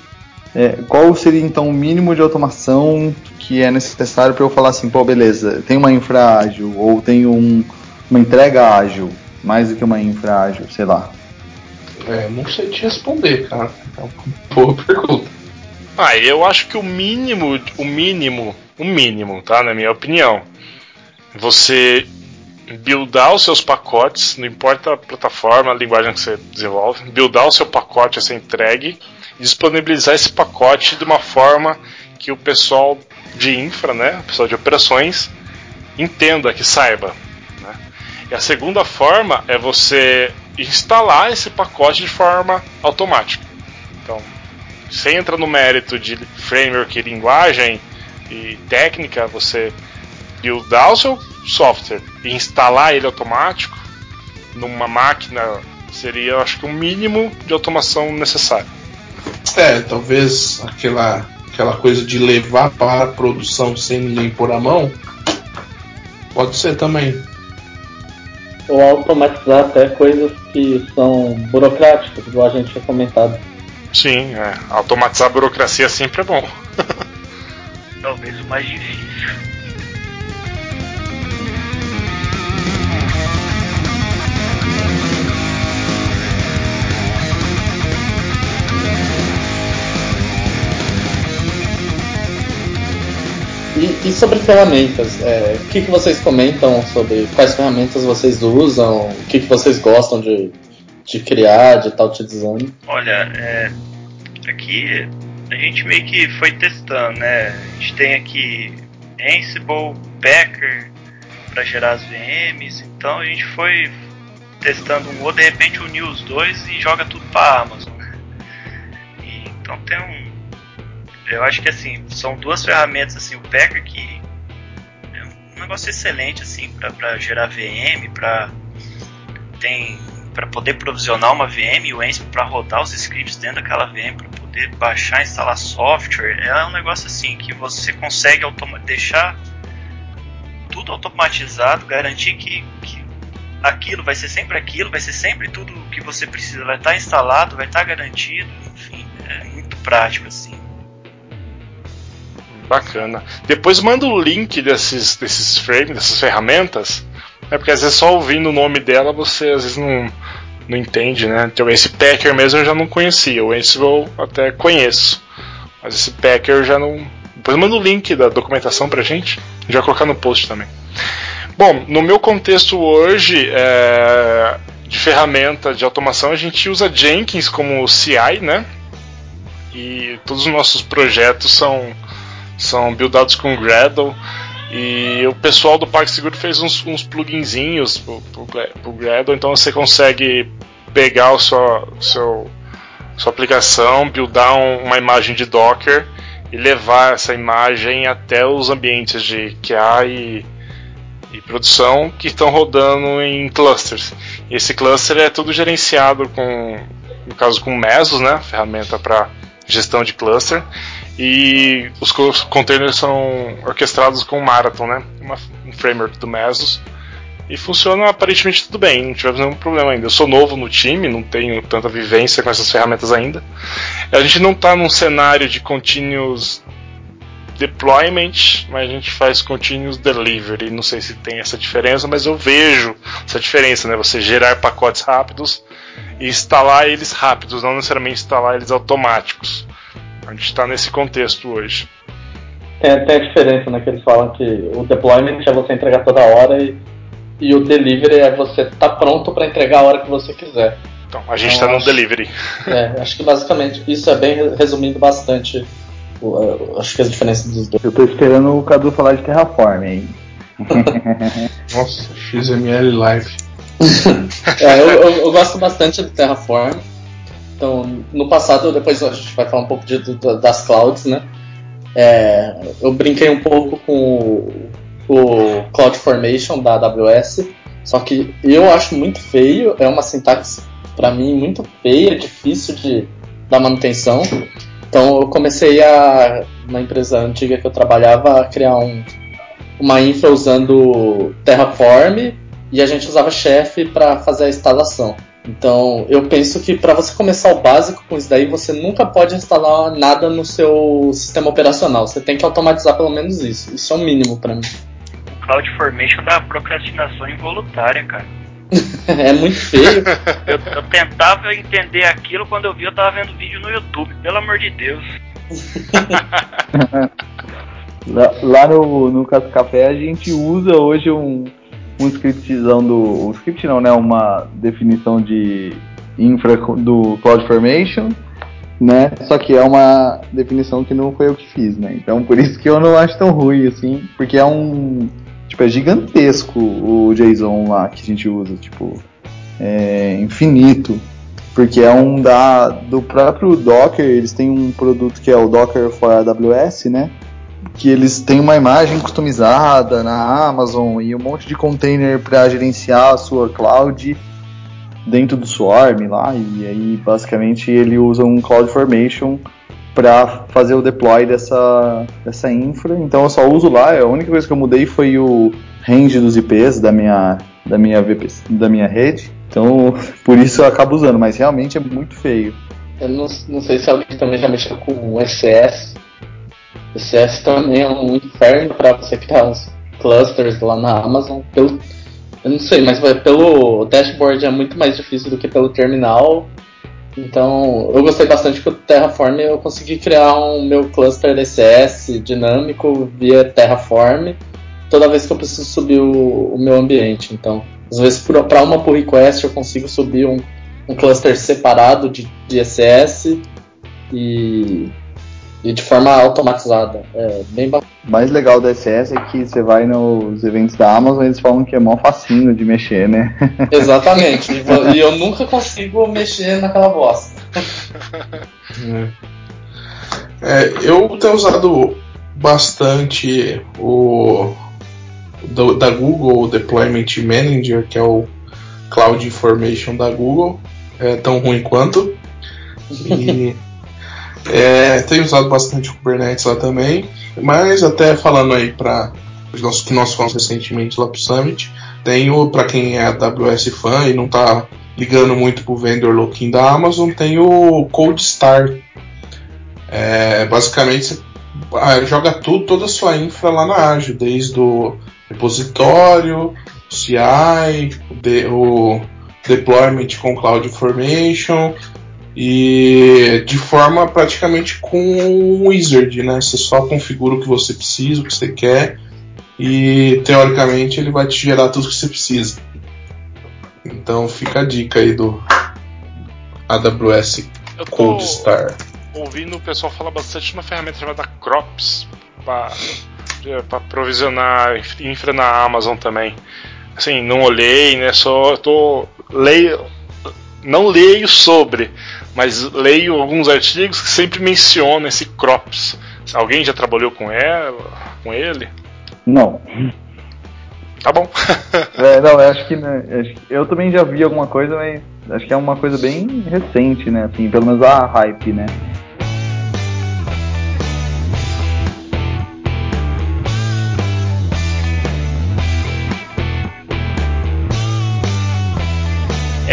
é, qual seria então o mínimo de automação que é necessário para eu falar assim, pô, beleza, tem uma infra ágil ou tem um, uma entrega ágil, mais do que uma infra ágil, sei lá. É, não sei te responder, cara. É uma boa pergunta. Ah, eu acho que o mínimo, o mínimo, o mínimo, tá? Na minha opinião, você buildar os seus pacotes, não importa a plataforma, a linguagem que você desenvolve, buildar o seu pacote a ser entregue disponibilizar esse pacote de uma forma que o pessoal de infra, né, o pessoal de operações, entenda, que saiba. Né? E a segunda forma é você instalar esse pacote de forma automática. Então, você entra no mérito de framework, linguagem e técnica, você buildar o seu software e instalar ele automático numa máquina seria, acho que, o mínimo de automação necessário. É, talvez aquela, aquela coisa de levar para a produção sem ninguém pôr a mão. Pode ser também. Ou automatizar até coisas que são burocráticas, igual a gente tinha comentado. Sim, é. automatizar a burocracia sempre é bom. Talvez o mais difícil. E, sobre ferramentas, é, o que, que vocês comentam sobre quais ferramentas vocês usam, o que, que vocês gostam de, de criar, de estar utilizando? Olha, é, aqui a gente meio que foi testando, né? A gente tem aqui Ansible, Packer para gerar as VMs, então a gente foi testando um ou de repente uniu os dois e joga tudo para Amazon. E, então tem um eu acho que assim, são duas ferramentas, assim, o Packer que um negócio excelente assim para gerar VM, para tem para poder provisionar uma VM e o Ansible para rodar os scripts dentro daquela VM para poder baixar, instalar software. É um negócio assim que você consegue deixar tudo automatizado, garantir que, que aquilo vai ser sempre aquilo, vai ser sempre tudo que você precisa, vai estar instalado, vai estar garantido, enfim, é muito prático assim. Bacana. Depois manda o link desses, desses frames, dessas ferramentas. É porque às vezes só ouvindo o nome dela você às vezes não, não entende, né? Então esse Packer mesmo eu já não conhecia. O Ansible até conheço. Mas esse Packer eu já não. Depois manda o link da documentação pra gente. Vai colocar no post também. Bom, no meu contexto hoje é, de ferramenta de automação, a gente usa Jenkins como CI, né? E todos os nossos projetos são são buildados com Gradle. E o pessoal do PagSeguro fez uns, uns pluginzinhos pro, pro Gradle, então você consegue pegar o seu, seu sua aplicação, buildar um, uma imagem de Docker e levar essa imagem até os ambientes de QA e, e produção que estão rodando em clusters. E esse cluster é tudo gerenciado com, no caso com Mesos, né, ferramenta para gestão de cluster. E os containers são orquestrados com Marathon, né? Uma, um framework do Mesos. E funciona aparentemente tudo bem, não tivemos nenhum problema ainda. Eu sou novo no time, não tenho tanta vivência com essas ferramentas ainda. A gente não está num cenário de continuous deployment, mas a gente faz continuous delivery. Não sei se tem essa diferença, mas eu vejo essa diferença, né? Você gerar pacotes rápidos e instalar eles rápidos, não necessariamente instalar eles automáticos. A gente está nesse contexto hoje. Tem, tem a diferença, né? Que eles falam que o deployment é você entregar toda hora e, e o delivery é você estar tá pronto para entregar a hora que você quiser. Então, a gente está então, no delivery. É, acho que basicamente isso é bem resumindo bastante. Acho que as diferenças dos dois. Eu estou esperando o Cadu falar de Terraform aí. Nossa, XML Live. é, eu, eu, eu, gosto bastante do Terraform. Então, no passado, depois a gente vai falar um pouco de, das clouds, né? É, eu brinquei um pouco com o, o CloudFormation da AWS, só que eu acho muito feio, é uma sintaxe para mim muito feia, difícil de dar manutenção. Então eu comecei a, na empresa antiga que eu trabalhava, a criar um, uma infra usando Terraform e a gente usava Chef para fazer a instalação. Então, eu penso que para você começar o básico com isso daí, você nunca pode instalar nada no seu sistema operacional. Você tem que automatizar pelo menos isso. Isso é o mínimo para mim. O CloudFormation dá procrastinação involuntária, cara. é muito feio. eu, eu, tentava entender aquilo quando eu vi, eu tava vendo vídeo no YouTube, pelo amor de Deus. lá, lá no, no Cascafé a gente usa hoje um um scriptzão. Um script não, né? Uma definição de infra do CloudFormation, né? Só que é uma definição que não foi eu que fiz, né? Então por isso que eu não acho tão ruim assim, porque é um. Tipo, é gigantesco o JSON lá que a gente usa, tipo, é infinito. Porque é um da, do próprio Docker, eles têm um produto que é o Docker for AWS, né? Que eles têm uma imagem customizada na Amazon e um monte de container para gerenciar a sua cloud dentro do Swarm lá e aí basicamente ele usa um CloudFormation para fazer o deploy dessa, dessa infra. Então eu só uso lá, a única coisa que eu mudei foi o range dos IPs da minha da minha VP, da minha rede. Então por isso eu acabo usando, mas realmente é muito feio. Eu não, não sei se alguém também já mexeu com o SS, o CS também é um inferno para você criar os clusters lá na Amazon. Pelo, eu não sei, mas pelo dashboard é muito mais difícil do que pelo terminal. Então, eu gostei bastante que o Terraform eu consegui criar um meu cluster DCS dinâmico via Terraform toda vez que eu preciso subir o, o meu ambiente. Então, às vezes para uma pull request eu consigo subir um, um cluster separado de, de ECS e e de forma automatizada. É bem bacana. O mais legal do SS é que você vai nos eventos da Amazon eles falam que é mó facinho de mexer, né? Exatamente. e eu nunca consigo mexer naquela bosta. É, eu tenho usado bastante o, do, da Google Deployment Manager, que é o Cloud Information da Google, é tão ruim quanto. E é, tenho usado bastante o Kubernetes lá também, mas até falando aí para os que nós fomos recentemente lá pro Summit, tenho para quem é AWS fã e não tá ligando muito pro vendor looking da Amazon, tem o Cold Start. É, basicamente você ah, joga tudo, toda a sua infra lá na Azure, desde o repositório, CI, o deployment com Cloud Formation e de forma praticamente com o Wizard, né? Você só configura o que você precisa, o que você quer e teoricamente ele vai te gerar tudo que você precisa. Então fica a dica aí do AWS Cold Star. Ouvindo o pessoal falar bastante de uma ferramenta chamada Crops para provisionar infra na Amazon também. Assim, não olhei, né? Só tô leio, não leio sobre, mas leio alguns artigos que sempre mencionam esse Crops. Alguém já trabalhou com ela, com ele? Não. Tá bom. é, não, eu acho que, né, eu também já vi alguma coisa, mas acho que é uma coisa bem recente, né? Assim, pelo menos a hype, né?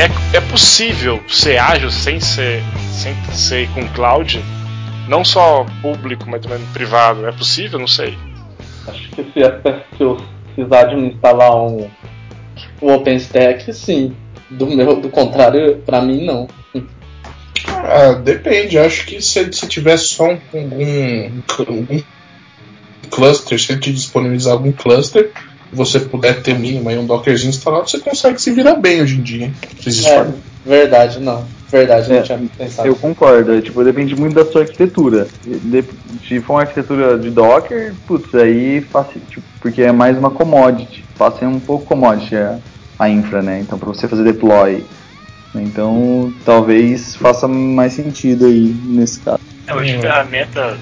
É, é possível ser ágil sem ser, sem ser com cloud? Não só público, mas também privado. É possível? Não sei. Acho que se, se eu precisar de instalar um, um OpenStack, sim. Do, meu, do contrário, para mim, não. Ah, depende. Acho que se, se tiver só um, algum, algum cluster, se ele te disponibilizar algum cluster, você puder ter mínimo aí um Dockerzinho instalado, você consegue se virar bem hoje em dia. Hein? É, verdade, não. Verdade, é, não tinha pensado. Eu concordo, é, tipo, depende muito da sua arquitetura. Se for uma arquitetura de Docker, putz, aí faz, tipo, porque é mais uma commodity. Passa um pouco commodity a, a infra, né? Então, para você fazer deploy. Então, talvez faça mais sentido aí nesse caso. É, hoje é. ferramentas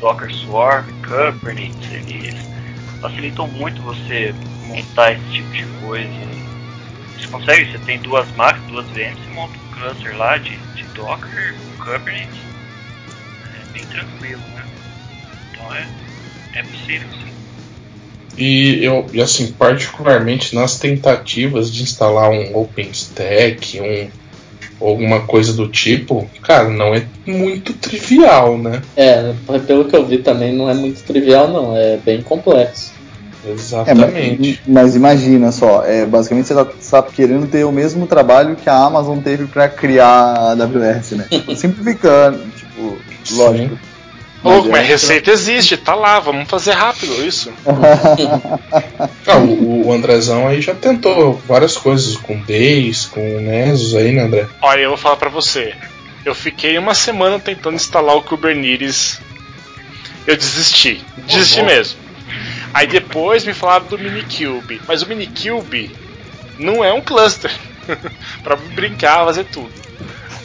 Docker Swarm, Kubernetes, eles facilitam muito você montar esse tipo de coisa. Você consegue, você tem duas máquinas, duas VMs, você monta um cluster lá de, de Docker, Kubernetes. É bem tranquilo, né? Então é, é possível sim. E eu, assim, particularmente nas tentativas de instalar um OpenStack, um alguma coisa do tipo, cara, não é muito trivial, né? É, pelo que eu vi também não é muito trivial não, é bem complexo. Exatamente. É, mas, mas, imagina só, é, basicamente você está tá querendo ter o mesmo trabalho que a Amazon teve para criar a AWS, né? Simplificando, tipo, lógico. Sim. Mas, oh, mas receita existe, tá lá, vamos fazer rápido isso. ah, o, o, Andrezão aí já tentou várias coisas com Days, com Nessus aí, né, André? Olha, eu vou falar pra você. Eu fiquei uma semana tentando instalar o Kubernetes. Eu desisti. Desisti uhum. mesmo. Aí depois me falaram do Minikube. Mas o Minikube não é um cluster para brincar, fazer tudo.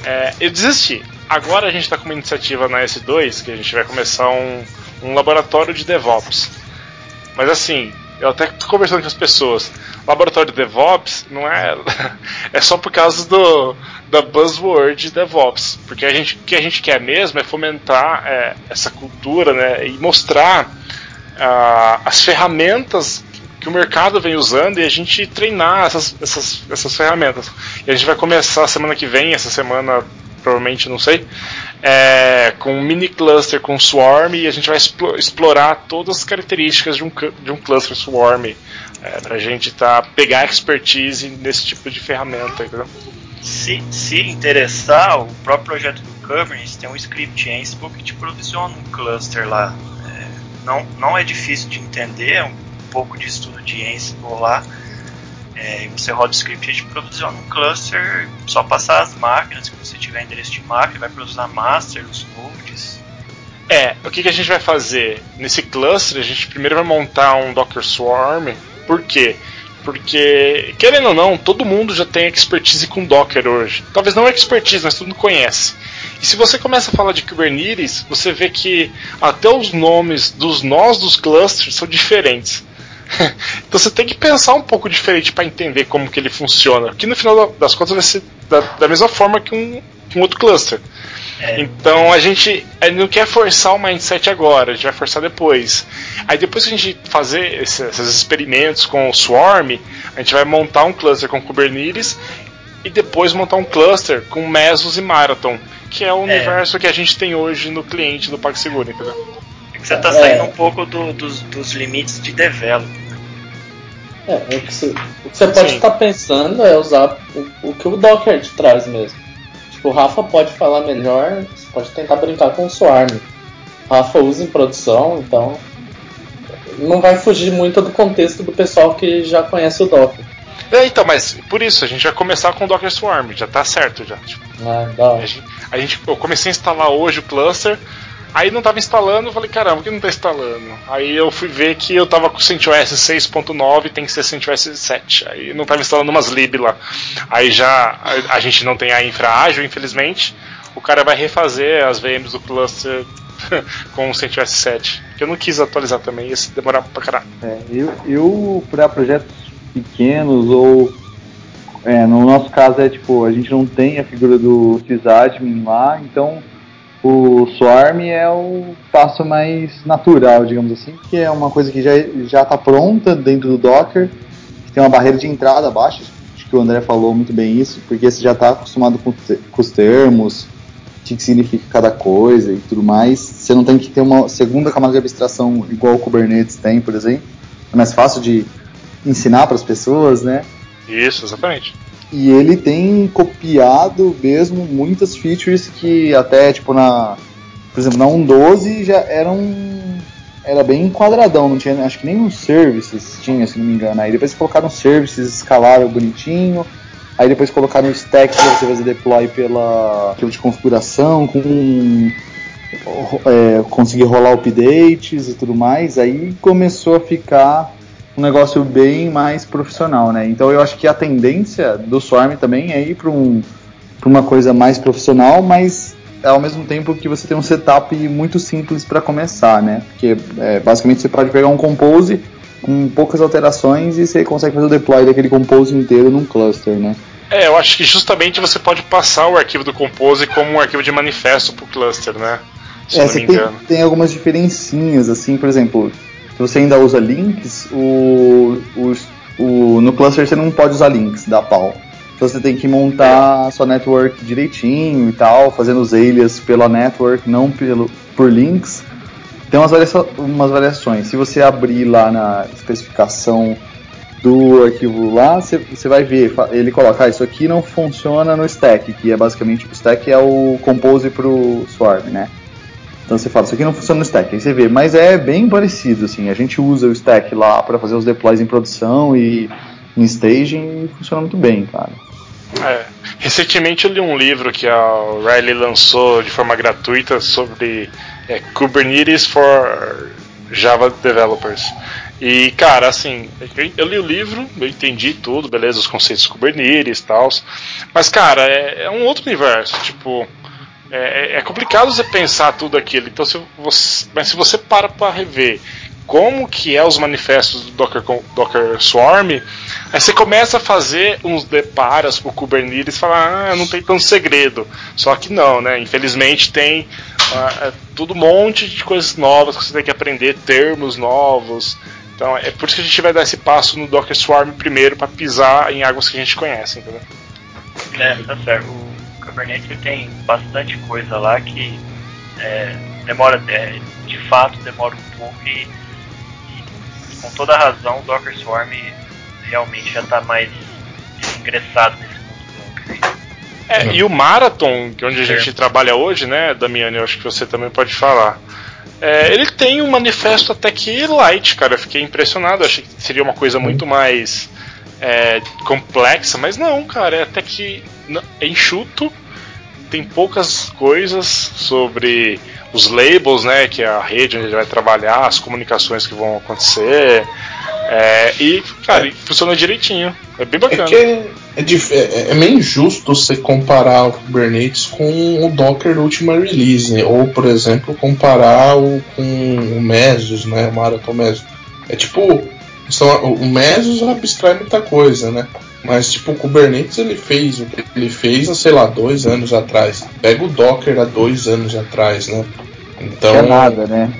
É, eu desisti. Agora a gente está com uma iniciativa na S2 que a gente vai começar um, um laboratório de DevOps. Mas assim, eu até tô conversando com as pessoas. Laboratório de DevOps não é é só por causa do da buzzword DevOps, porque a gente o que a gente quer mesmo é fomentar é, essa cultura, né, e mostrar as ferramentas que o mercado vem usando e a gente treinar essas, essas, essas ferramentas. E a gente vai começar semana que vem, essa semana provavelmente, não sei, é, com um mini cluster com Swarm e a gente vai explorar todas as características de um, de um cluster Swarm é, para a gente tá, pegar expertise nesse tipo de ferramenta. Entendeu? Se, se interessar, o próprio projeto do Kubernetes tem um script Ansible que te provisiona um cluster lá. É, não, não é difícil de entender, é um pouco de estudo de Ansible lá é, você roda o script e te provisiona um cluster, só passar as máquinas que você tiver endereço de máquina, vai provisionar master, os nodes. É, o que, que a gente vai fazer? Nesse cluster, a gente primeiro vai montar um Docker Swarm. Por quê? Porque, querendo ou não, todo mundo já tem expertise com Docker hoje. Talvez não expertise, mas todo mundo conhece. E se você começa a falar de Kubernetes, você vê que até os nomes dos nós dos clusters são diferentes. então você tem que pensar um pouco diferente para entender como que ele funciona. Que no final das contas vai ser da, da mesma forma que um, que um outro cluster. É. Então a gente, a gente, não quer forçar o mindset agora, a gente vai forçar depois. Aí depois que a gente fazer esse, esses experimentos com o Swarm, a gente vai montar um cluster com Kubernetes e depois montar um cluster com Mesos e Marathon, que é o é. universo que a gente tem hoje no cliente do PagSeguro, entendeu? É que você está saindo é. um pouco do, dos, dos limites de development. É, o que você, o que você pode estar tá pensando é usar o, o, que o Docker te traz mesmo. Tipo, o Rafa pode falar melhor, você pode tentar brincar com o Swarm. O Rafa usa em produção, então não vai fugir muito do contexto do pessoal que já conhece o Docker. É, então, mas por isso, a gente vai começar com o Docker Swarm, já tá certo já. Tipo, ah, a, gente, a gente, eu comecei a instalar hoje o cluster, Aí não tava instalando, eu falei, caramba, por que não tá instalando? Aí eu fui ver que eu tava com CentOS 6.9, tem que ser CentOS 7. Aí não tava instalando umas lib lá. Aí já a, a gente não tem a infra ágil, infelizmente. O cara vai refazer as VMs do cluster com o CentOS 7. Que eu não quis atualizar também, ia demorar pra caralho. É, eu, eu para projetos pequenos ou é, no nosso caso é tipo, a gente não tem a figura do sysadmin lá, então o Swarm é o passo mais natural, digamos assim, que é uma coisa que já já está pronta dentro do Docker, que tem uma barreira de entrada baixa. Acho que o André falou muito bem isso, porque você já está acostumado com, com os termos, o que, que significa cada coisa e tudo mais. Você não tem que ter uma segunda camada de abstração igual o Kubernetes tem, por exemplo. É mais fácil de ensinar para as pessoas, né? Isso, exatamente. E ele tem copiado mesmo muitas features que até, tipo, na. Por exemplo, na 1.12 já eram. Era bem quadradão, não tinha. Acho que nem os services tinha, se não me engano. Aí depois colocaram services, escalaram bonitinho. Aí depois colocaram o stack para você fazer deploy pela, pela de configuração, com é, conseguir rolar updates e tudo mais. Aí começou a ficar um negócio bem mais profissional, né? Então eu acho que a tendência do Swarm também é ir para um, uma coisa mais profissional, mas ao mesmo tempo que você tem um setup muito simples para começar, né? Porque é, basicamente você pode pegar um compose com poucas alterações e você consegue fazer o deploy daquele compose inteiro num cluster, né? É, eu acho que justamente você pode passar o arquivo do compose como um arquivo de manifesto para o cluster, né? Se é, você tem, tem algumas diferencinhas, assim, por exemplo, se você ainda usa links, o, o, o, no cluster você não pode usar links da pau. Então você tem que montar a sua network direitinho e tal, fazendo os alias pela network, não pelo, por links. Tem umas, varia umas variações. Se você abrir lá na especificação do arquivo lá, você, vai ver, ele coloca, ah, isso aqui não funciona no stack, que é basicamente, o stack é o compose para o swarm, né? Então você fala, isso aqui não funciona no stack. Aí você vê, mas é bem parecido, assim. A gente usa o stack lá para fazer os deploys em produção e em staging e funciona muito bem, cara. É. Recentemente eu li um livro que a Riley lançou de forma gratuita sobre é, Kubernetes for Java Developers. E, cara, assim, eu li o livro, eu entendi tudo, beleza, os conceitos Kubernetes e tal. Mas, cara, é, é um outro universo. Tipo, é, é, é, complicado você pensar tudo aquilo. Então, se você, mas se você para para rever como que é os manifestos do Docker, Docker Swarm, aí você começa a fazer uns deparas pro Kubernetes e falar, ah, não tem tanto segredo. Só que não, né? Infelizmente tem ah, é tudo um monte de coisas novas que você tem que aprender, termos novos. Então é por isso que a gente vai dar esse passo no Docker Swarm primeiro para pisar em águas que a gente conhece, entendeu? É, tá certo. Kubernetes tem bastante coisa lá que é, demora, é, de fato, demora um pouco e, e, com toda razão o Docker Swarm realmente já está mais ingressado nesse mundo Docker. É, e o Marathon, que é onde a gente é. trabalha hoje, né, Damiani, eu acho que você também pode falar. É, ele tem um manifesto até que light, cara. Eu fiquei impressionado. achei que seria uma coisa muito mais é, complexa, mas não, cara. É até que é enxuto tem poucas coisas sobre os labels, né, que é a rede onde ele vai trabalhar, as comunicações que vão acontecer. É, e, cara, funciona direitinho. É bem bacana. É, que é, é, é, meio injusto você comparar o Kubernetes com o Docker última release, né? ou, por exemplo, comparar o, com o Mesos, né, o Marathon Mesos. É tipo, Então, o Mesos abstrai muita coisa, né? Mas, tipo, o Kubernetes ele fez o que ele fez, sei lá, dois anos atrás. Pega o Docker há dois anos atrás, né? Então. Não é nada, né?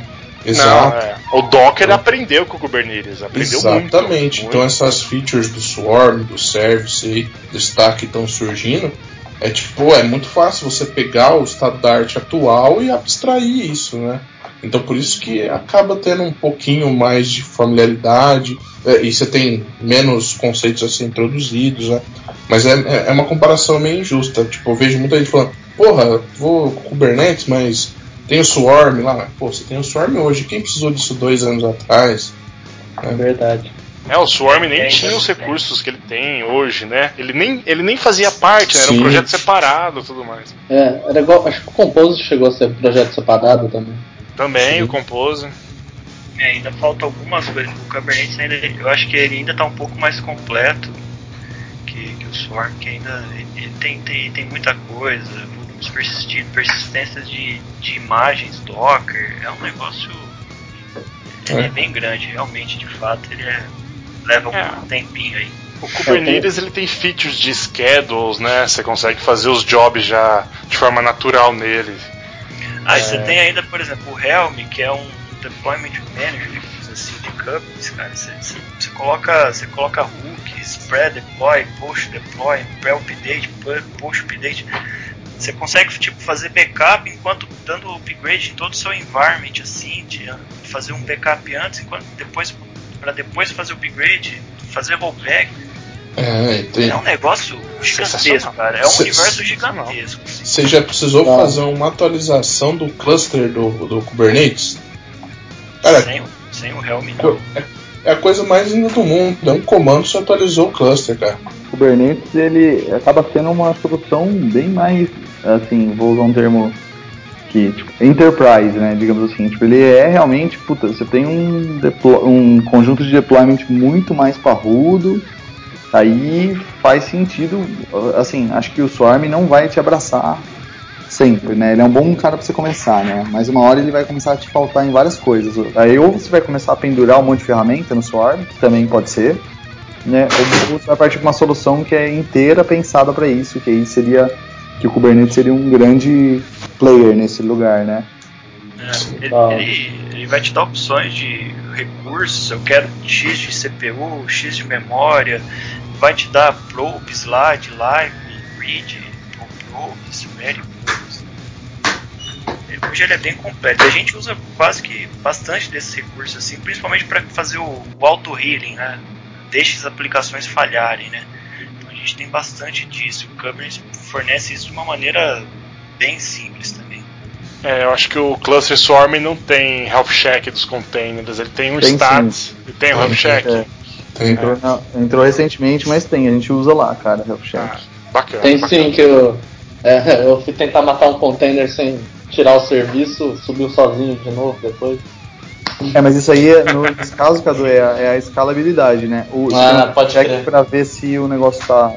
Exato. Não, é. O Docker aprendeu com o Kubernetes, aprendeu Exatamente. Muito, então muito. essas features do Swarm, do Service e do Stack estão surgindo. É tipo, é muito fácil você pegar o estado da arte atual e abstrair isso, né? Então por isso que acaba tendo um pouquinho mais de familiaridade é, e você tem menos conceitos a ser introduzidos, né? Mas é, é uma comparação meio injusta. Tipo, eu vejo muita gente falando, porra, vou com Kubernetes, mas tem o Swarm lá. Pô, você tem o Swarm hoje. Quem precisou disso dois anos atrás? É verdade. É, o Swarm nem tinha os recursos que ele tem hoje, né? Ele nem, ele nem fazia parte, né? era um projeto separado e tudo mais. É, era igual. Acho que o Compose chegou a ser um projeto separado também. Também, Sim. o Compose. É, ainda falta algumas coisas. O Kubernetes ainda, eu acho que ele ainda está um pouco mais completo que, que o Swarm, que ainda ele tem, tem, tem muita coisa, volumes persistindo, persistências de, de imagens, Docker, é um negócio é. é bem grande, realmente, de fato, ele é, leva um é. tempinho aí. O Kubernetes ele tem features de schedules, né? Você consegue fazer os jobs já de forma natural nele. Ah, é. você tem ainda, por exemplo, o Helm, que é um deployment manager, assim, de Kubernetes, cara. Você, você, você, coloca, você coloca hooks, pré-deploy, post-deploy, pré-update, post-update. Você consegue tipo, fazer backup enquanto dando upgrade em todo o seu environment, assim, de fazer um backup antes, enquanto depois para depois fazer o upgrade, fazer rollback. É, tem... é um negócio gigantesco, cara. É um cê, universo gigantesco. Você já precisou fazer uma atualização do cluster do, do Kubernetes? Cara, sem, sem o Helm não. É, é a coisa mais linda do mundo. É um comando que atualizou o cluster, cara. O Kubernetes ele acaba sendo uma solução bem mais, assim, vou usar um termo que, tipo, enterprise, né, digamos assim. Tipo, ele é realmente, puta, você tem um, um conjunto de deployment muito mais parrudo, aí faz sentido, assim, acho que o Swarm não vai te abraçar sempre, né? Ele é um bom cara para você começar, né? Mas uma hora ele vai começar a te faltar em várias coisas. Aí ou você vai começar a pendurar um monte de ferramenta no Swarm, que também pode ser, né? Ou você vai partir para uma solução que é inteira pensada para isso, que aí seria que o Kubernetes seria um grande player nesse lugar, né? Ele, ah. ele, ele, vai te dar opções de recursos. Eu quero X de CPU, X de memória. Vai te dar probes lá de live, read, probes, very hoje ele é bem completo. A gente usa quase que bastante desses recursos assim, principalmente para fazer o, o auto healing, né? Deixa as aplicações falharem, né? Então a gente tem bastante disso. O Kubernetes fornece isso de uma maneira bem simples também. É, eu acho que o Cluster Swarm não tem health check dos containers, ele tem um tem stats sim. e tem o um health check. É. Entrou, entrou, recentemente, mas tem, a gente usa lá, cara, health check. Ah, bacana. Tem bacana. sim que eu, é, eu fui tentar matar um container sem tirar o serviço, subiu sozinho de novo depois. É, mas isso aí, no, nesse caso, Cadu, é, a, é a escalabilidade, né? O ah, pode check para ver se o negócio tá.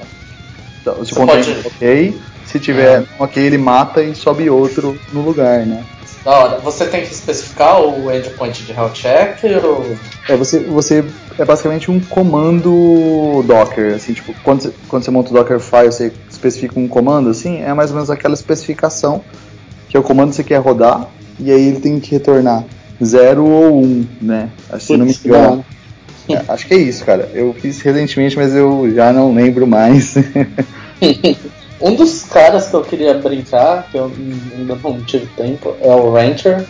tá se o container pode... ok. Se tiver é. ok, ele mata e sobe outro no lugar, né? Da hora. Você tem que especificar o endpoint de health check ou... É, você, você é basicamente um comando Docker, assim, tipo, quando você, quando você monta o Dockerfile, você especifica um comando, assim, é mais ou menos aquela especificação que é o comando que você quer rodar, e aí ele tem que retornar 0 ou 1, um, né? Assim, não me engano. É, acho que é isso, cara. Eu fiz recentemente, mas eu já não lembro mais. um dos caras que eu queria brincar, que eu ainda não tive tempo, é o Rancher.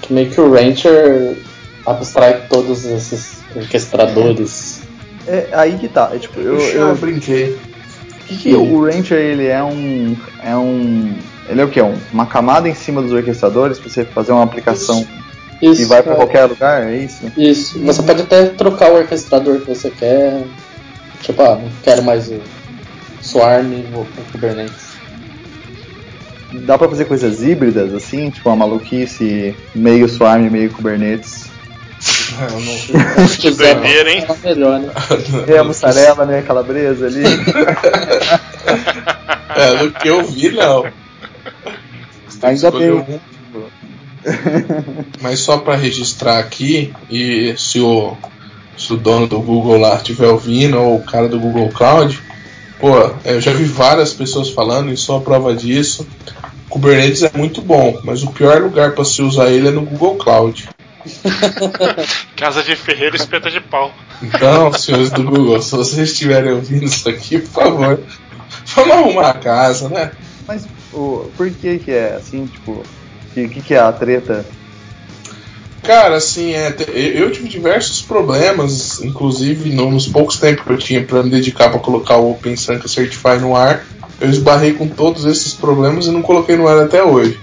Que meio que o Rancher abstrai todos esses orquestradores. É aí que tá. É, tipo, eu, eu, eu brinquei. Que que o Rancher ele é um é um ele é o que? uma camada em cima dos orquestradores para você fazer uma aplicação isso, vai para é. qualquer lugar, é isso? Isso. Você pode até trocar o orquestrador que você quer. Tipo, ah, não quero mais o Swarm, pro Kubernetes. Dá para fazer coisas híbridas assim, tipo uma maluquice meio Swarm, meio Kubernetes. Não, não, que doideira, hein? Melhor, né? É a mussarela, né? Calabresa ali. é, do que eu vi, não. Ainda bem. Um. Mas só para registrar aqui, e se o, se se o dono do Google lá estiver ouvindo, ou o cara do Google Cloud, pô, eu já vi várias pessoas falando e só a prova disso. Kubernetes é muito bom, mas o pior lugar para se usar ele é no Google Cloud. Casa de ferreiro espeta de pau. Então, senhores do Google, se vocês estiverem ouvindo isso aqui, por favor, vamos arrumar a casa, né? Mas o, por que que é assim, tipo, o que, que, que é a treta? Cara, assim, é, eu tive diversos problemas, inclusive nos poucos tempos que eu tinha para me dedicar para colocar o OpenSunca Certify no ar, eu esbarrei com todos esses problemas e não coloquei no ar até hoje.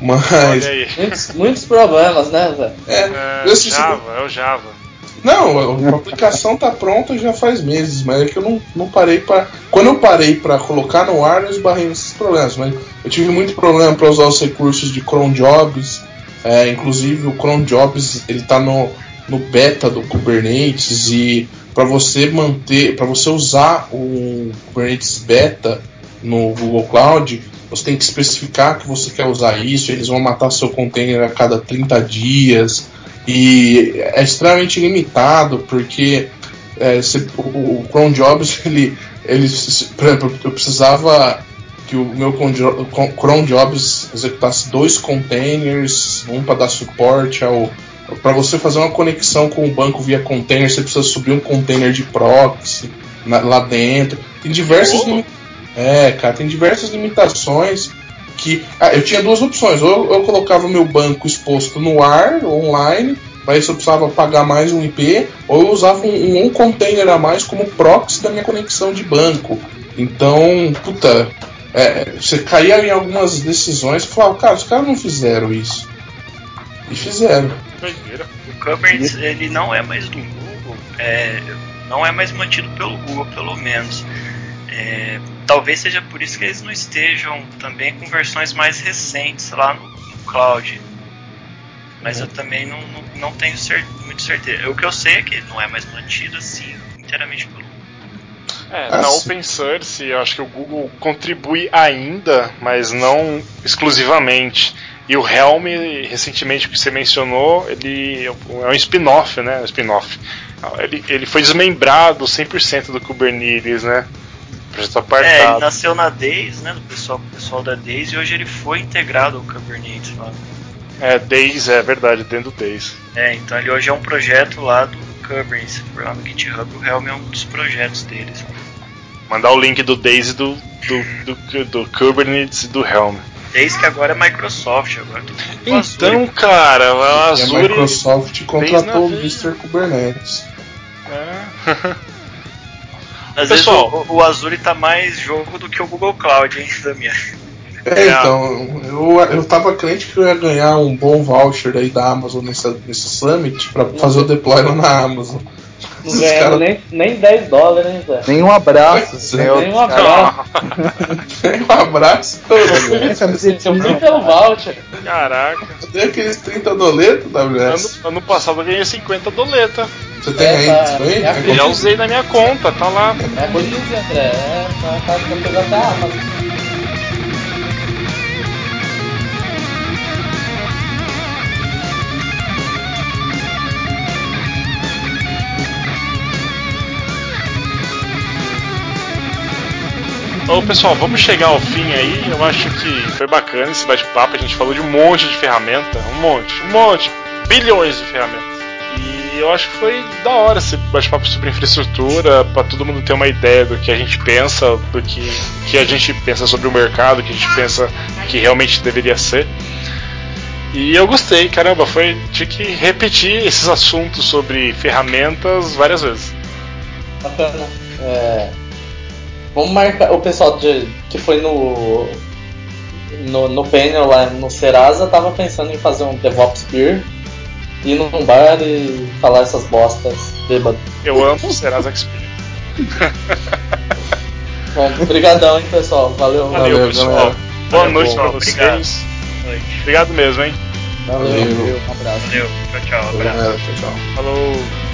Mas. Muitos, muitos, problemas, né, Zé? É, é Java, é o Java. Não, a aplicação tá pronta já faz meses, mas é que eu não, não parei para. Quando eu parei para colocar no ar, eu esbarrei nesses problemas. Mas eu tive muito problema para usar os recursos de cron jobs. É, inclusive o cron jobs ele tá no, no beta do Kubernetes e para você manter, para você usar o Kubernetes beta no Google Cloud, você tem que especificar que você quer usar isso, eles vão matar seu container a cada 30 dias. E é extremamente limitado porque é, você, o, o Cron Jobs ele, ele por exemplo, eu precisava que o meu Cron Jobs executasse dois containers, um para dar suporte ao para você fazer uma conexão com o banco via container, você precisa subir um container de proxy na, lá dentro. Tem diversas. É, cara, tem diversas limitações que. Ah, eu tinha duas opções. Ou eu colocava o meu banco exposto no ar, online, para isso eu precisava pagar mais um IP, ou eu usava um, um container a mais como proxy da minha conexão de banco. Então, puta, é, você caía em algumas decisões e falava, cara, os caras não fizeram isso. E fizeram. O Kubernetes, ele não é mais do Google, é, não é mais mantido pelo Google, pelo menos. É, talvez seja por isso que eles não estejam também com versões mais recentes lá no, no cloud. Mas eu também não, não, não tenho cer muito certeza. O que eu sei é que ele não é mais mantido assim inteiramente pelo é, na Open Source, eu acho que o Google contribui ainda, mas não exclusivamente. E o Helm, recentemente que você mencionou, ele é um spin-off, né? Um spin-off. Ele, ele foi desmembrado 100% do Kubernetes, né? Projeto apartado. É, ele nasceu na Days, né? Do pessoal, pessoal da Days, e hoje ele foi integrado ao Kubernetes lá. É, Days, é verdade, dentro do Days. É, então ele hoje é um projeto lá do For lá no GitHub, o Helm é um dos projetos deles. Mandar o link do Days e do, do, do, do Kubernetes e do Helm. Days que agora é Microsoft, agora Então, Azure. cara, a Azure. a Microsoft contratou o Mr. Kubernetes. É. Às Pessoal, vezes o, o Azure tá mais jogo do que o Google Cloud, hein, Damian? É, então, eu, eu tava crente que eu ia ganhar um bom voucher aí da Amazon nessa, nesse Summit pra fazer o deploy lá na Amazon. Não ganhamos cara... nem, nem 10 dólares, hein, Zé? Nem um abraço, Nem um abraço. nem um abraço. Nem pelo voucher. Caraca. Eu dei aqueles 30 doletas, WS. Ano, ano passado eu ganhei 50 doletas. Você tem é, aí? Tá, foi? É já usei na minha conta, tá lá. É bonito, André. É, tá, tá, tá, até a Amazon. Ô pessoal, vamos chegar ao fim aí. Eu acho que foi bacana esse bate-papo. A gente falou de um monte de ferramenta, um monte, um monte, bilhões de ferramentas. E eu acho que foi da hora esse bate-papo sobre infraestrutura, para todo mundo ter uma ideia do que a gente pensa, do que, que a gente pensa sobre o mercado, que a gente pensa que realmente deveria ser. E eu gostei, caramba, foi. Tinha que repetir esses assuntos sobre ferramentas várias vezes. Bacana. É, Vamos marcar o pessoal de, que foi no, no, no panel lá no Serasa tava pensando em fazer um DevOps Beer, ir num bar e falar essas bostas bêbado. Eu amo o Serasa Experience. Bom, obrigadão, hein, pessoal. Valeu, valeu, valeu pessoal. Galera. Boa valeu, noite pra vocês. Obrigado. obrigado mesmo, hein? Valeu, valeu. um abraço. Valeu, tchau, tchau. Um abraço. Tchau, tchau. Falou.